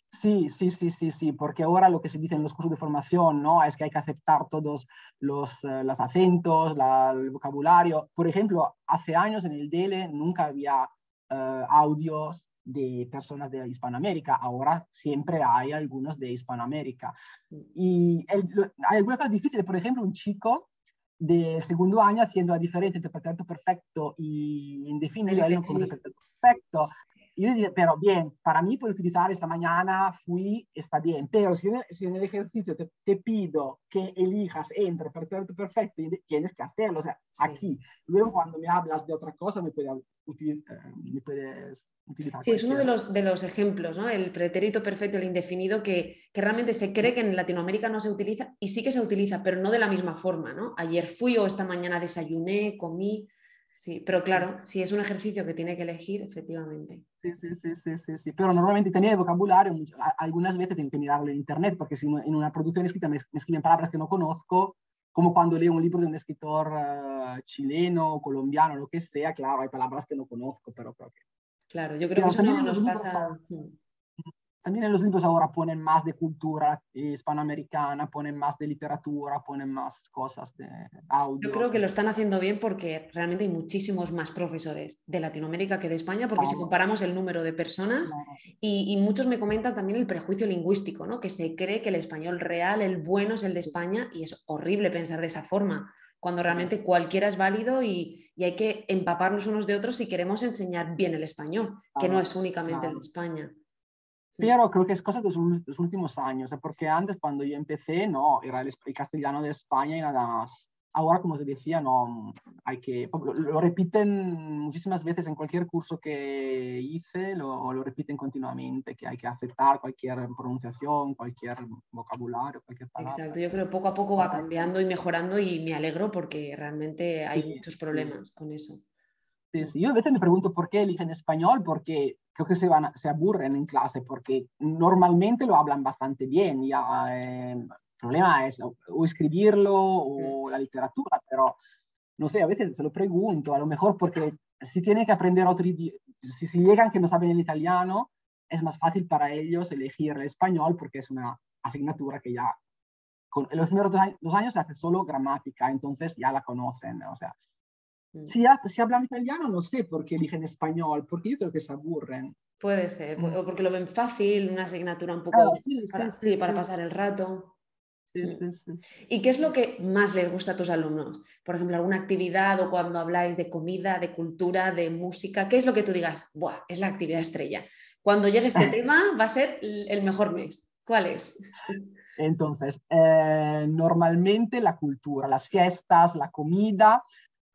Speaker 2: Sí, sí, sí, sí, sí, porque ahora lo que se dice en los cursos de formación, ¿no? Es que hay que aceptar todos los, eh, los acentos, el vocabulario. Por ejemplo, hace años en el DL nunca había uh, audios de personas de Hispanoamérica. Ahora siempre hay algunos de Hispanoamérica. Y hay algunas cosas difíciles. Por ejemplo, un chico de segundo año haciendo la diferencia entre perfecto perfecto y indefinido, él no perfecto. Y yo dije, pero bien, para mí puedo utilizar esta mañana, fui, está bien, pero si en, si en el ejercicio te, te, pido que elijas entre perfecto perfecto, tienes que hacerlo, o sea, aquí. Luego cuando me hablas de otra cosa, me, puede, eh, me puedes utilizar.
Speaker 1: Sí, es uno de los, de los ejemplos, ¿no? El pretérito perfecto, el indefinido, que, que realmente se cree que en Latinoamérica no se utiliza, y sí que se utiliza, pero no de la misma forma, ¿no? Ayer fui o esta mañana desayuné, comí, Sí, pero claro, si es un ejercicio que tiene que elegir, efectivamente.
Speaker 2: Sí, sí, sí, sí, sí, sí. Pero normalmente tenía el vocabulario, algunas veces tengo que mirarlo en internet, porque si en una producción escrita me, escriben palabras que no conozco, como cuando leo un libro de un escritor uh, chileno, colombiano, lo que sea, claro, hay palabras que no conozco, pero creo que...
Speaker 1: Claro, yo creo que eso no nos pasa...
Speaker 2: También en los libros ahora ponen más de cultura hispanoamericana, ponen más de literatura, ponen más cosas de audio.
Speaker 1: Yo creo que lo están haciendo bien porque realmente hay muchísimos más profesores de Latinoamérica que de España, porque si comparamos el número de personas, y, muchos me comentan también el prejuicio lingüístico, ¿no? que se cree que el español real, el bueno es el de España, y es horrible pensar de esa forma cuando realmente cualquiera es válido y, y, hay que empaparnos unos de otros si queremos enseñar bien el español, que no es únicamente el de España.
Speaker 2: Pero creo que es cosa de los, últimos años, porque antes cuando yo empecé, no, era el, castellano de España y nada más. Ahora, como se decía, no, hay que, lo, repiten muchísimas veces en cualquier curso que hice, lo, lo, repiten continuamente, que hay que aceptar cualquier pronunciación, cualquier vocabulario, cualquier palabra.
Speaker 1: Exacto, yo creo que poco a poco va cambiando y mejorando y me alegro porque realmente hay muchos problemas con eso.
Speaker 2: Yo a veces me pregunto por qué eligen español, porque creo que se, van, se aburren en clase porque normalmente lo hablan bastante bien. Ya, eh, el problema es o, escribirlo o la literatura, pero no sé, a veces se lo pregunto, a lo mejor porque si tienen que aprender otro idioma, si, si llegan que no saben el italiano, es más fácil para ellos elegir el español porque es una asignatura que ya con, en los primeros dos años, se hace solo gramática, entonces ya la conocen, o sea. Si, si hablan italiano no sé por qué eligen español, porque yo creo que se aburren.
Speaker 1: Puede ser, o porque lo ven fácil, una asignatura un poco
Speaker 2: Ah, sí,
Speaker 1: para,
Speaker 2: sí,
Speaker 1: sí, para pasar el rato.
Speaker 2: Sí,
Speaker 1: Mm.
Speaker 2: sí, sí.
Speaker 1: ¿Y qué es lo que más les gusta a tus alumnos? Por ejemplo, alguna actividad o cuando habláis de comida, de cultura, de música, ¿qué es lo que tú digas? Buah, es la actividad estrella. Cuando llegue este tema va a ser el el mejor mes. ¿Cuál es?
Speaker 2: Entonces, eh, normalmente la cultura, las fiestas, la comida,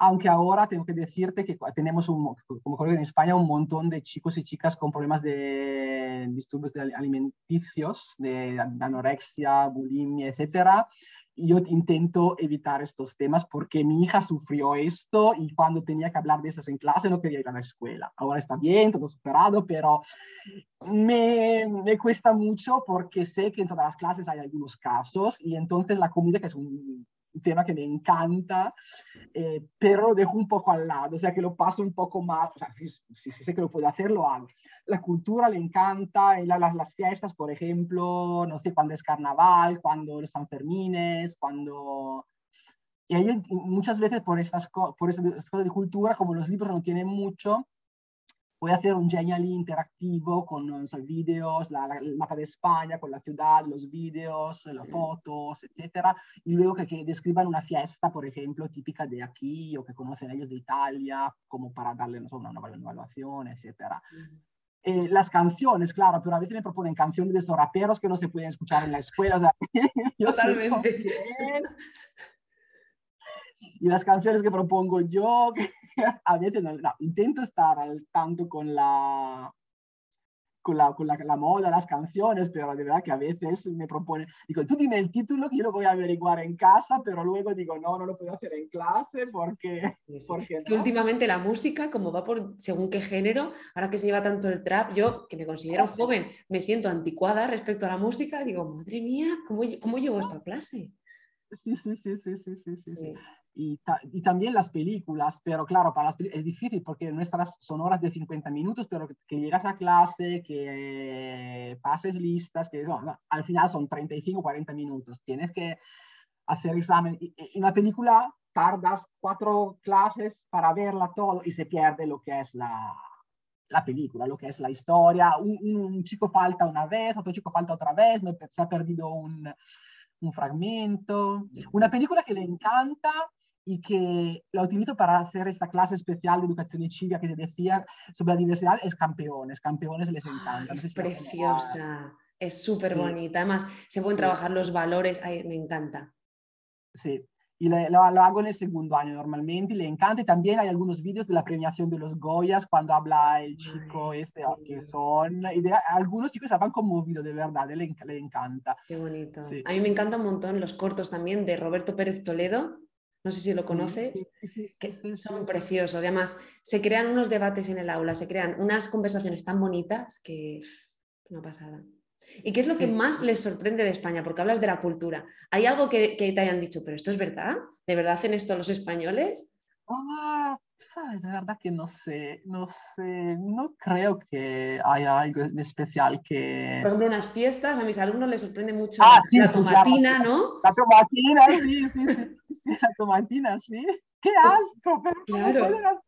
Speaker 2: aunque ahora tengo que decirte que tenemos, un, como en España, un montón de chicos y chicas con problemas de disturbios alimenticios, de anorexia, bulimia, etcétera. Y yo intento evitar estos temas porque mi hija sufrió esto y cuando tenía que hablar de eso en clase no quería ir a la escuela. Ahora está bien, todo superado, pero me, me cuesta mucho porque sé que en todas las clases hay algunos casos y entonces la comida, que es un tema que me encanta, eh, pero lo dejo un poco al lado, o sea que lo paso un poco más, o sea, si, si, si sé que lo puedo hacer, lo hago. La cultura le encanta, la- las, las fiestas, por ejemplo, no sé cuándo es carnaval, cuando los Sanfermines, cuando... Y ahí muchas veces por estas, por estas cosas de cultura, como los libros no tienen mucho, voy a hacer un Genially interactivo con no sé, vídeos, la- la- el mapa de España, con la ciudad, los vídeos, las fotos, etcétera, y luego que, que describan una fiesta, por ejemplo, típica de aquí o que conocen ellos de Italia, como para darle no sé, una, una evaluación, etcétera. Eh, las canciones, claro, pero a veces me proponen canciones de estos raperos que no se pueden escuchar en la escuela. O sea,
Speaker 1: Totalmente.
Speaker 2: Y las canciones que propongo yo, que a veces no, intento estar al tanto con la, con, la, con la, la, moda, las canciones, pero de verdad que a veces me proponen, digo, tú dime el título que yo lo voy a averiguar en casa, pero luego digo, no, no lo puedo hacer en clase porque...
Speaker 1: Sí, sí.
Speaker 2: porque no.
Speaker 1: últimamente la música, como va por según qué género, ahora que se lleva tanto el trap, yo que me considero joven, me siento anticuada respecto a la música, digo, madre mía, ¿cómo, cómo llevo esto a clase?
Speaker 2: Sí, sí, sí, sí, sí, sí. Sí. Y, ta- y también las películas, pero claro, para las es difícil porque nuestras son horas de 50 minutos, pero que, que llegas a clase, que pases listas, que no, no, al final son 35, 40 minutos. Tienes que hacer examen. Y, y en la película tardas cuatro clases para verla todo y se pierde lo que es la, la película, lo que es la historia. Un, un chico falta una vez, otro chico falta otra vez, me, se ha perdido un, un fragmento. Una película que le encanta y que la utilizo para hacer esta clase especial de educación cívica que te decía sobre la diversidad es Campeones. Campeones les encanta.
Speaker 1: Ah, es preciosa, es súper
Speaker 2: Sí.
Speaker 1: bonita. Además, se pueden
Speaker 2: Sí.
Speaker 1: trabajar los valores, ay, me encanta.
Speaker 2: Sí, y le- lo, lo hago en el segundo año normalmente y le encanta. Y también hay algunos vídeos de la premiación de los Goyas cuando habla el chico
Speaker 1: Ay,
Speaker 2: este,
Speaker 1: sí.
Speaker 2: que son... Y de- algunos chicos se van conmovidos, de verdad, le, enc- le encanta.
Speaker 1: Qué bonito.
Speaker 2: Sí.
Speaker 1: A mí me encantan un montón los cortos también de Roberto Pérez Toledo. No sé si lo conoces.
Speaker 2: Sí, sí, sí, sí,
Speaker 1: que son preciosos. Además, se crean unos debates en el aula, se crean unas conversaciones tan bonitas que una pasada. ¿Y qué es lo que más les sorprende de España? Porque hablas de la cultura. ¿Hay algo que, que te hayan dicho, pero esto es verdad? ¿De verdad hacen esto los españoles?
Speaker 2: Ah, sabes, de verdad que no sé, no sé, no creo que haya algo de especial que...
Speaker 1: Por ejemplo, unas fiestas, a mis alumnos les sorprende mucho
Speaker 2: Ah,
Speaker 1: la,
Speaker 2: claro.
Speaker 1: tomatina, ¿no?
Speaker 2: La tomatina, sí, sí, sí, la tomatina, sí. ¡Qué asco! Pero ¿cómo
Speaker 1: Claro.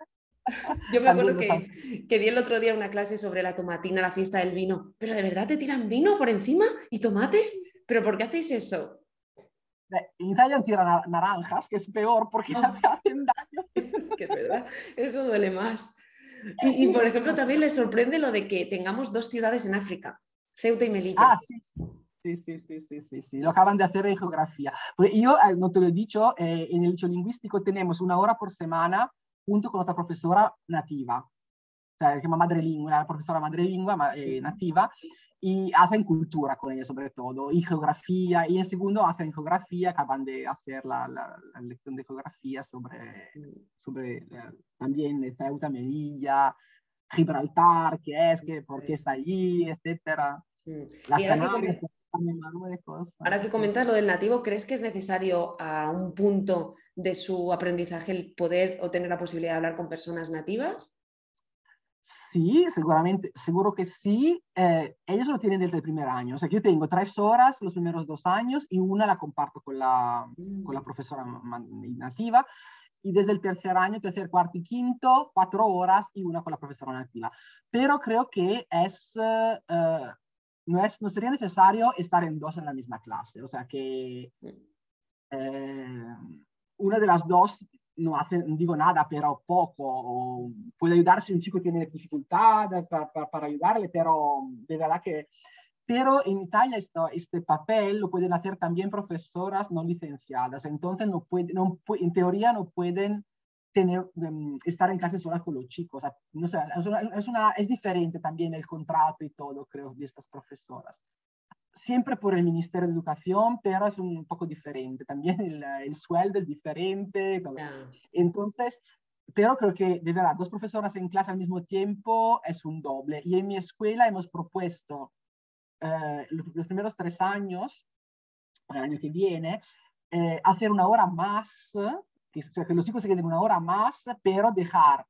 Speaker 1: Yo me acuerdo que, que di el otro día una clase sobre la tomatina, la fiesta del vino. ¿Pero de verdad te tiran vino por encima y tomates? ¿Pero por qué hacéis eso?
Speaker 2: En Italia tiran nar- naranjas, que es peor porque
Speaker 1: Ah.
Speaker 2: te hacen daño.
Speaker 1: Es que es verdad, eso duele más. Y, y, por ejemplo, también les sorprende lo de que tengamos dos ciudades en África, Ceuta y Melilla.
Speaker 2: Ah, sí, sí, sí, sí, sí, sí, sí, lo acaban de hacer en geografía. Porque yo, eh, no te lo he dicho, eh, en el liceo lingüístico tenemos una hora por semana junto con otra profesora nativa, o sea, se llama madrelingua, la profesora madrelingua ma- eh, nativa, y hacen cultura con ella sobre todo, y geografía, y en segundo hacen geografía, acaban de hacer la, la, la lección de geografía sobre, sobre eh, también Ceuta, Melilla, Gibraltar, qué es, qué, por qué está allí, etcétera. Las
Speaker 1: Y ahora que,
Speaker 2: Marruecos.
Speaker 1: ahora que comentas lo del nativo, ¿crees que es necesario a un punto de su aprendizaje el poder o tener la posibilidad de hablar con personas nativas?
Speaker 2: Sí, seguramente, seguro que sí. Eh, ellos lo tienen desde el primer año. O sea, que yo tengo tres horas los primeros dos años y una la comparto con la, con la mm. profesora nativa. Y desde el tercer año, tercer, cuarto y quinto, cuatro horas y una con la profesora nativa. Pero creo que es, eh, eh, no, es, no sería necesario estar en dos en la misma clase. O sea, que mm. una de las dos no hace, no digo nada, pero poco, puede ayudar si un chico tiene dificultades para, para, ayudarle, pero de verdad que... Pero en Italia esto, este papel lo pueden hacer también profesoras no licenciadas, entonces no puede, no, en teoría no pueden tener, um, estar en clase sola con los chicos. no sé, es, una, es, una, es diferente también el contrato y todo, creo, de estas profesoras siempre por el Ministerio de Educación, pero es un poco diferente. También el, el sueldo es diferente. Entonces, pero creo que de verdad, dos profesoras en clase al mismo tiempo es un doble. Y en mi escuela hemos propuesto eh, los primeros tres años, el año que viene, eh, hacer una hora más, que, que los chicos se queden una hora más, pero dejar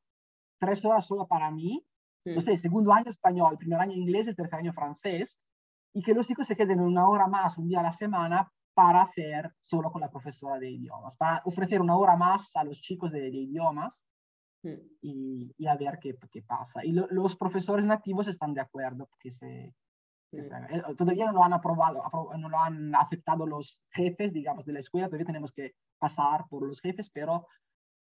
Speaker 2: tres horas solo para mí. No sé, segundo año español, primer año inglés y tercer año francés, y que los chicos se queden una hora más, un día a la semana, para hacer solo con la profesora de idiomas, para ofrecer una hora más a los chicos de, idiomas mm. y, y, a ver qué, qué pasa. Y los profesores nativos están de acuerdo, porque se, todavía no lo han aprobado, no lo han aceptado los jefes, digamos, de la escuela, todavía tenemos que pasar por los jefes, pero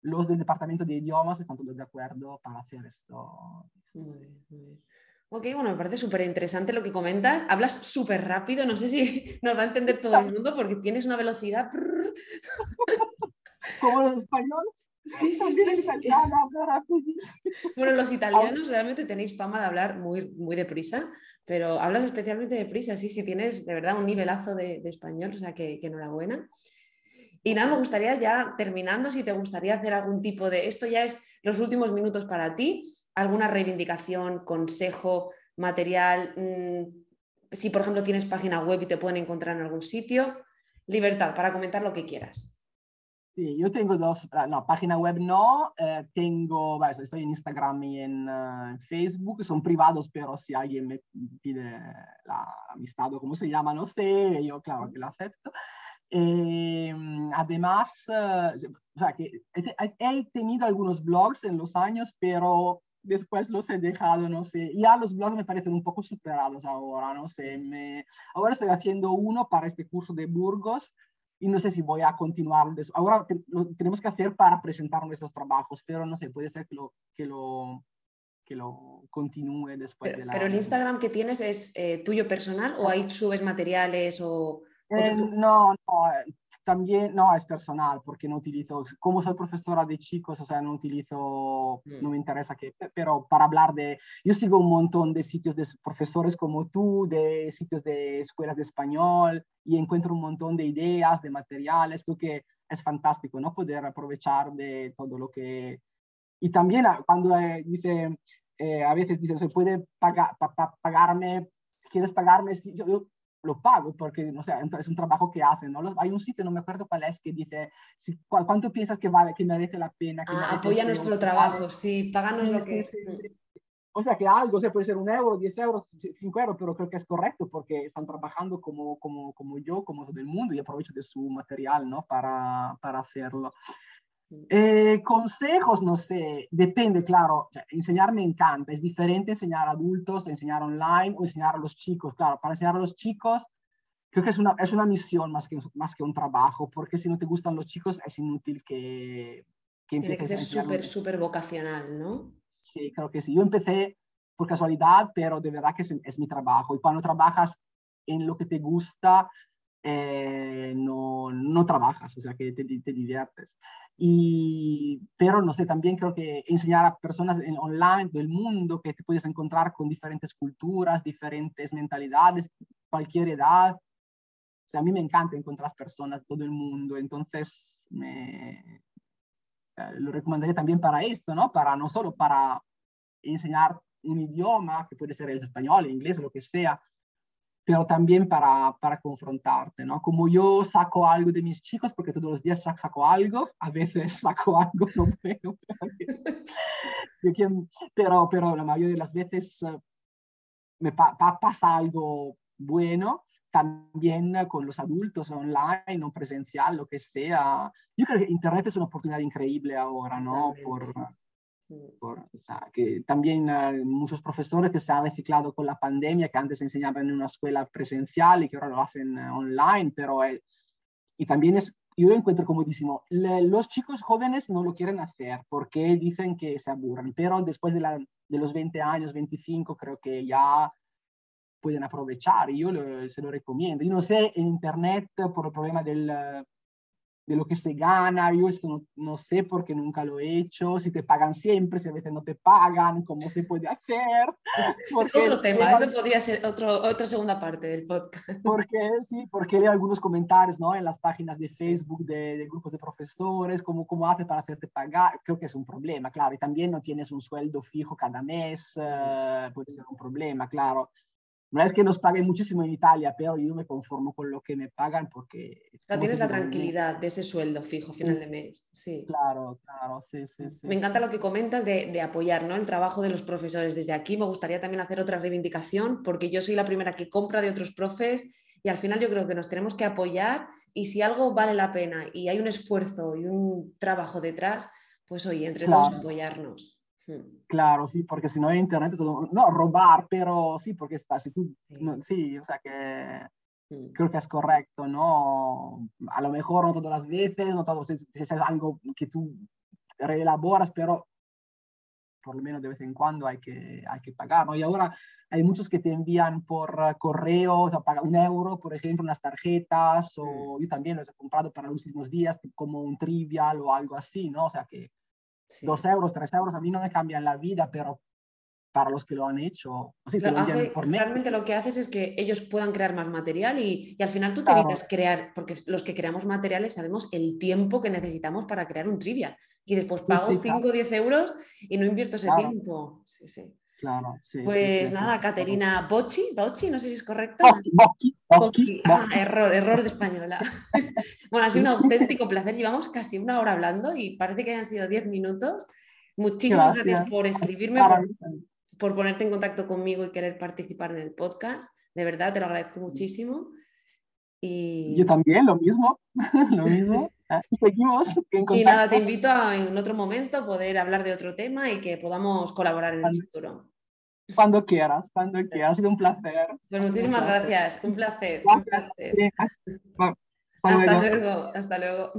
Speaker 2: los del departamento de idiomas están todos de acuerdo para hacer esto.
Speaker 1: Ok, bueno, me parece súper interesante lo que comentas. Hablas súper rápido, no sé si nos va a entender todo el mundo porque tienes una velocidad.
Speaker 2: Como los españoles.
Speaker 1: Sí, sí, sí. Bueno, los italianos realmente tenéis fama de hablar muy, muy deprisa, pero hablas especialmente deprisa. Sí, sí, tienes de verdad un nivelazo de, español, o sea que, que enhorabuena. Y nada, me gustaría ya terminando, si te gustaría hacer algún tipo de, esto ya es los últimos minutos para ti, alguna reivindicación, consejo, material, mm, si por ejemplo tienes página web y te pueden encontrar en algún sitio, libertad para comentar lo que quieras.
Speaker 2: Sí, yo tengo dos, ah, no, página web no, eh, tengo, bueno, estoy en Instagram y en uh, Facebook, son privados, pero si alguien me pide la amistad o cómo se llama, no sé, yo claro que lo acepto. Eh, además, uh, o sea, que he, he, tenido algunos blogs en los años, pero después los he dejado, no sé. Ya los blogs me parecen un poco superados ahora, no sé. Me... Ahora estoy haciendo uno para este curso de Burgos y no sé si voy a continuar. Ahora lo tenemos que hacer para presentar nuestros trabajos, pero no sé, puede ser que lo, que lo, que lo continúe después
Speaker 1: pero,
Speaker 2: de la...
Speaker 1: Pero el Instagram que tienes es eh, tuyo personal o ahí subes materiales o...
Speaker 2: Eh, no, no, también, no, es personal, porque no utilizo, como soy profesora de chicos, o sea, no utilizo, no me mm. interesa que, pero para hablar de, yo sigo un montón de sitios de profesores como tú, de sitios de escuelas de español, y encuentro un montón de ideas, de materiales, creo que es fantástico, ¿no? Poder aprovechar de todo lo que... Y también ah, cuando eh, dice, eh, a veces dice, se puede pagar, pagarme, si quieres pagarme, si, yo lo pago porque, no sé, es un trabajo que hacen, ¿no? Hay un sitio, no me acuerdo cuál es, que dice, si, ¿cuánto piensas que vale, que merece la pena? Que
Speaker 1: ah, apoya nuestro trabajo, sí, páganos lo que... Sí,
Speaker 2: o sea, que algo, o sea, puede ser un euro, diez euros, cinco euros, pero creo que es correcto porque están trabajando como, como, como yo, como todo el mundo y aprovecho de su material, ¿no? Para, para hacerlo. Eh, consejos, no sé, depende, claro, enseñar me encanta, es diferente enseñar a adultos, enseñar online o enseñar a los chicos, claro, para enseñar a los chicos creo que es una, es una misión más que, más que un trabajo, porque si no te gustan los chicos es inútil que...
Speaker 1: que Tiene que ser súper, súper vocacional, ¿no?
Speaker 2: Sí, creo que sí. Yo empecé por casualidad, pero de verdad que es, es mi trabajo. Y cuando trabajas en lo que te gusta, eh, no, no trabajas, o sea que te, te diviertes. Y, pero no sé, también creo que enseñar a personas en online del mundo que te puedes encontrar con diferentes culturas, diferentes mentalidades, cualquier edad. O sea, a mí me encanta encontrar personas de todo el mundo, entonces me, eh, lo recomendaría también para esto, ¿no? Para no solo para enseñar un idioma, que puede ser el español, el inglés, lo que sea, pero también para, para confrontarte, ¿no? Como yo saco algo de mis chicos, porque todos los días saco algo, a veces saco algo, no veo, pero, pero la mayoría de las veces eh, me pasa algo bueno, también con los adultos online o presencial, lo que sea. Yo creo que Internet es una oportunidad increíble ahora, ¿no? Por, por, que también uh, muchos profesores que se han reciclado con la pandemia, que antes enseñaban en una escuela presencial y que ahora lo hacen uh, online, pero eh, y también es, yo lo encuentro comodísimo. Le, los chicos jóvenes no lo quieren hacer porque dicen que se aburren, pero después de, la, de los 20 años, 25, creo que ya pueden aprovechar y yo lo, se lo recomiendo. Yo no sé en Internet por el problema del, de lo que se gana, yo eso no, no, sé porque nunca lo he hecho, si te pagan siempre, si a veces no te pagan, cómo se puede hacer.
Speaker 1: Porque, otro tema, esto podría ser otro, otra segunda parte del podcast.
Speaker 2: Porque sí, porque leo algunos comentarios ¿no? en las páginas de Facebook de, de, grupos de profesores, cómo, cómo hace para hacerte pagar, creo que es un problema, claro, y también no tienes un sueldo fijo cada mes, uh, puede ser un problema, claro. No es que nos paguen muchísimo en Italia, pero yo me conformo con lo que me pagan porque...
Speaker 1: O tienes la tranquilidad de ese sueldo fijo final de mes. Sí.
Speaker 2: Claro, claro, sí, sí, sí.
Speaker 1: Me encanta lo que comentas de, de, apoyar ¿no? el trabajo de los profesores. Desde aquí me gustaría también hacer otra reivindicación porque yo soy la primera que compra de otros profes y al final yo creo que nos tenemos que apoyar y si algo vale la pena y hay un esfuerzo y un trabajo detrás, pues oye, entre claro. todos apoyarnos.
Speaker 2: Claro, sí, porque si no en internet, no robar, pero sí, porque está, si tú, sí. No, sí, o sea que sí. creo que es correcto, ¿no? A lo mejor no todas las veces, no todo, si, si es algo que tú reelaboras, pero por lo menos de vez en cuando hay que, hay que pagar, ¿no? Y ahora hay muchos que te envían por correo, o sea, paga un euro, por ejemplo, unas tarjetas, o yo también los he comprado para los últimos días, como un trivial o algo así, ¿no? O sea que Sí. Dos euros, tres euros, a mí no me cambian la vida, pero para los que lo han hecho, sí,
Speaker 1: lo hace, por realmente lo que haces es que ellos puedan crear más material y, y al final tú te claro. crear, porque los que creamos materiales sabemos el tiempo que necesitamos para crear un trivia. Y después pago 5 o claro. 10 euros y no invierto ese claro. tiempo. Sí, sí.
Speaker 2: Claro, sí,
Speaker 1: pues
Speaker 2: sí,
Speaker 1: nada, Caterina Bocci, Bocci, no sé si es correcto.
Speaker 2: Bocchi, Bocchi,
Speaker 1: Ah, error, error de española. bueno, ha sido un auténtico placer. Llevamos casi una hora hablando y parece que hayan sido 10 minutos. Muchísimas gracias, gracias por escribirme, por, por, ponerte en contacto conmigo y querer participar en el podcast. De verdad, te lo agradezco muchísimo. Y...
Speaker 2: Yo también, lo mismo, lo mismo. Seguimos en
Speaker 1: Y nada, te invito a, en otro momento a poder hablar de otro tema y que podamos colaborar en el futuro.
Speaker 2: Cuando quieras, cuando quieras. Ha sido un placer.
Speaker 1: Pues muchísimas gracias. Un placer. Un placer.
Speaker 2: Hasta,
Speaker 1: hasta luego. Hasta luego.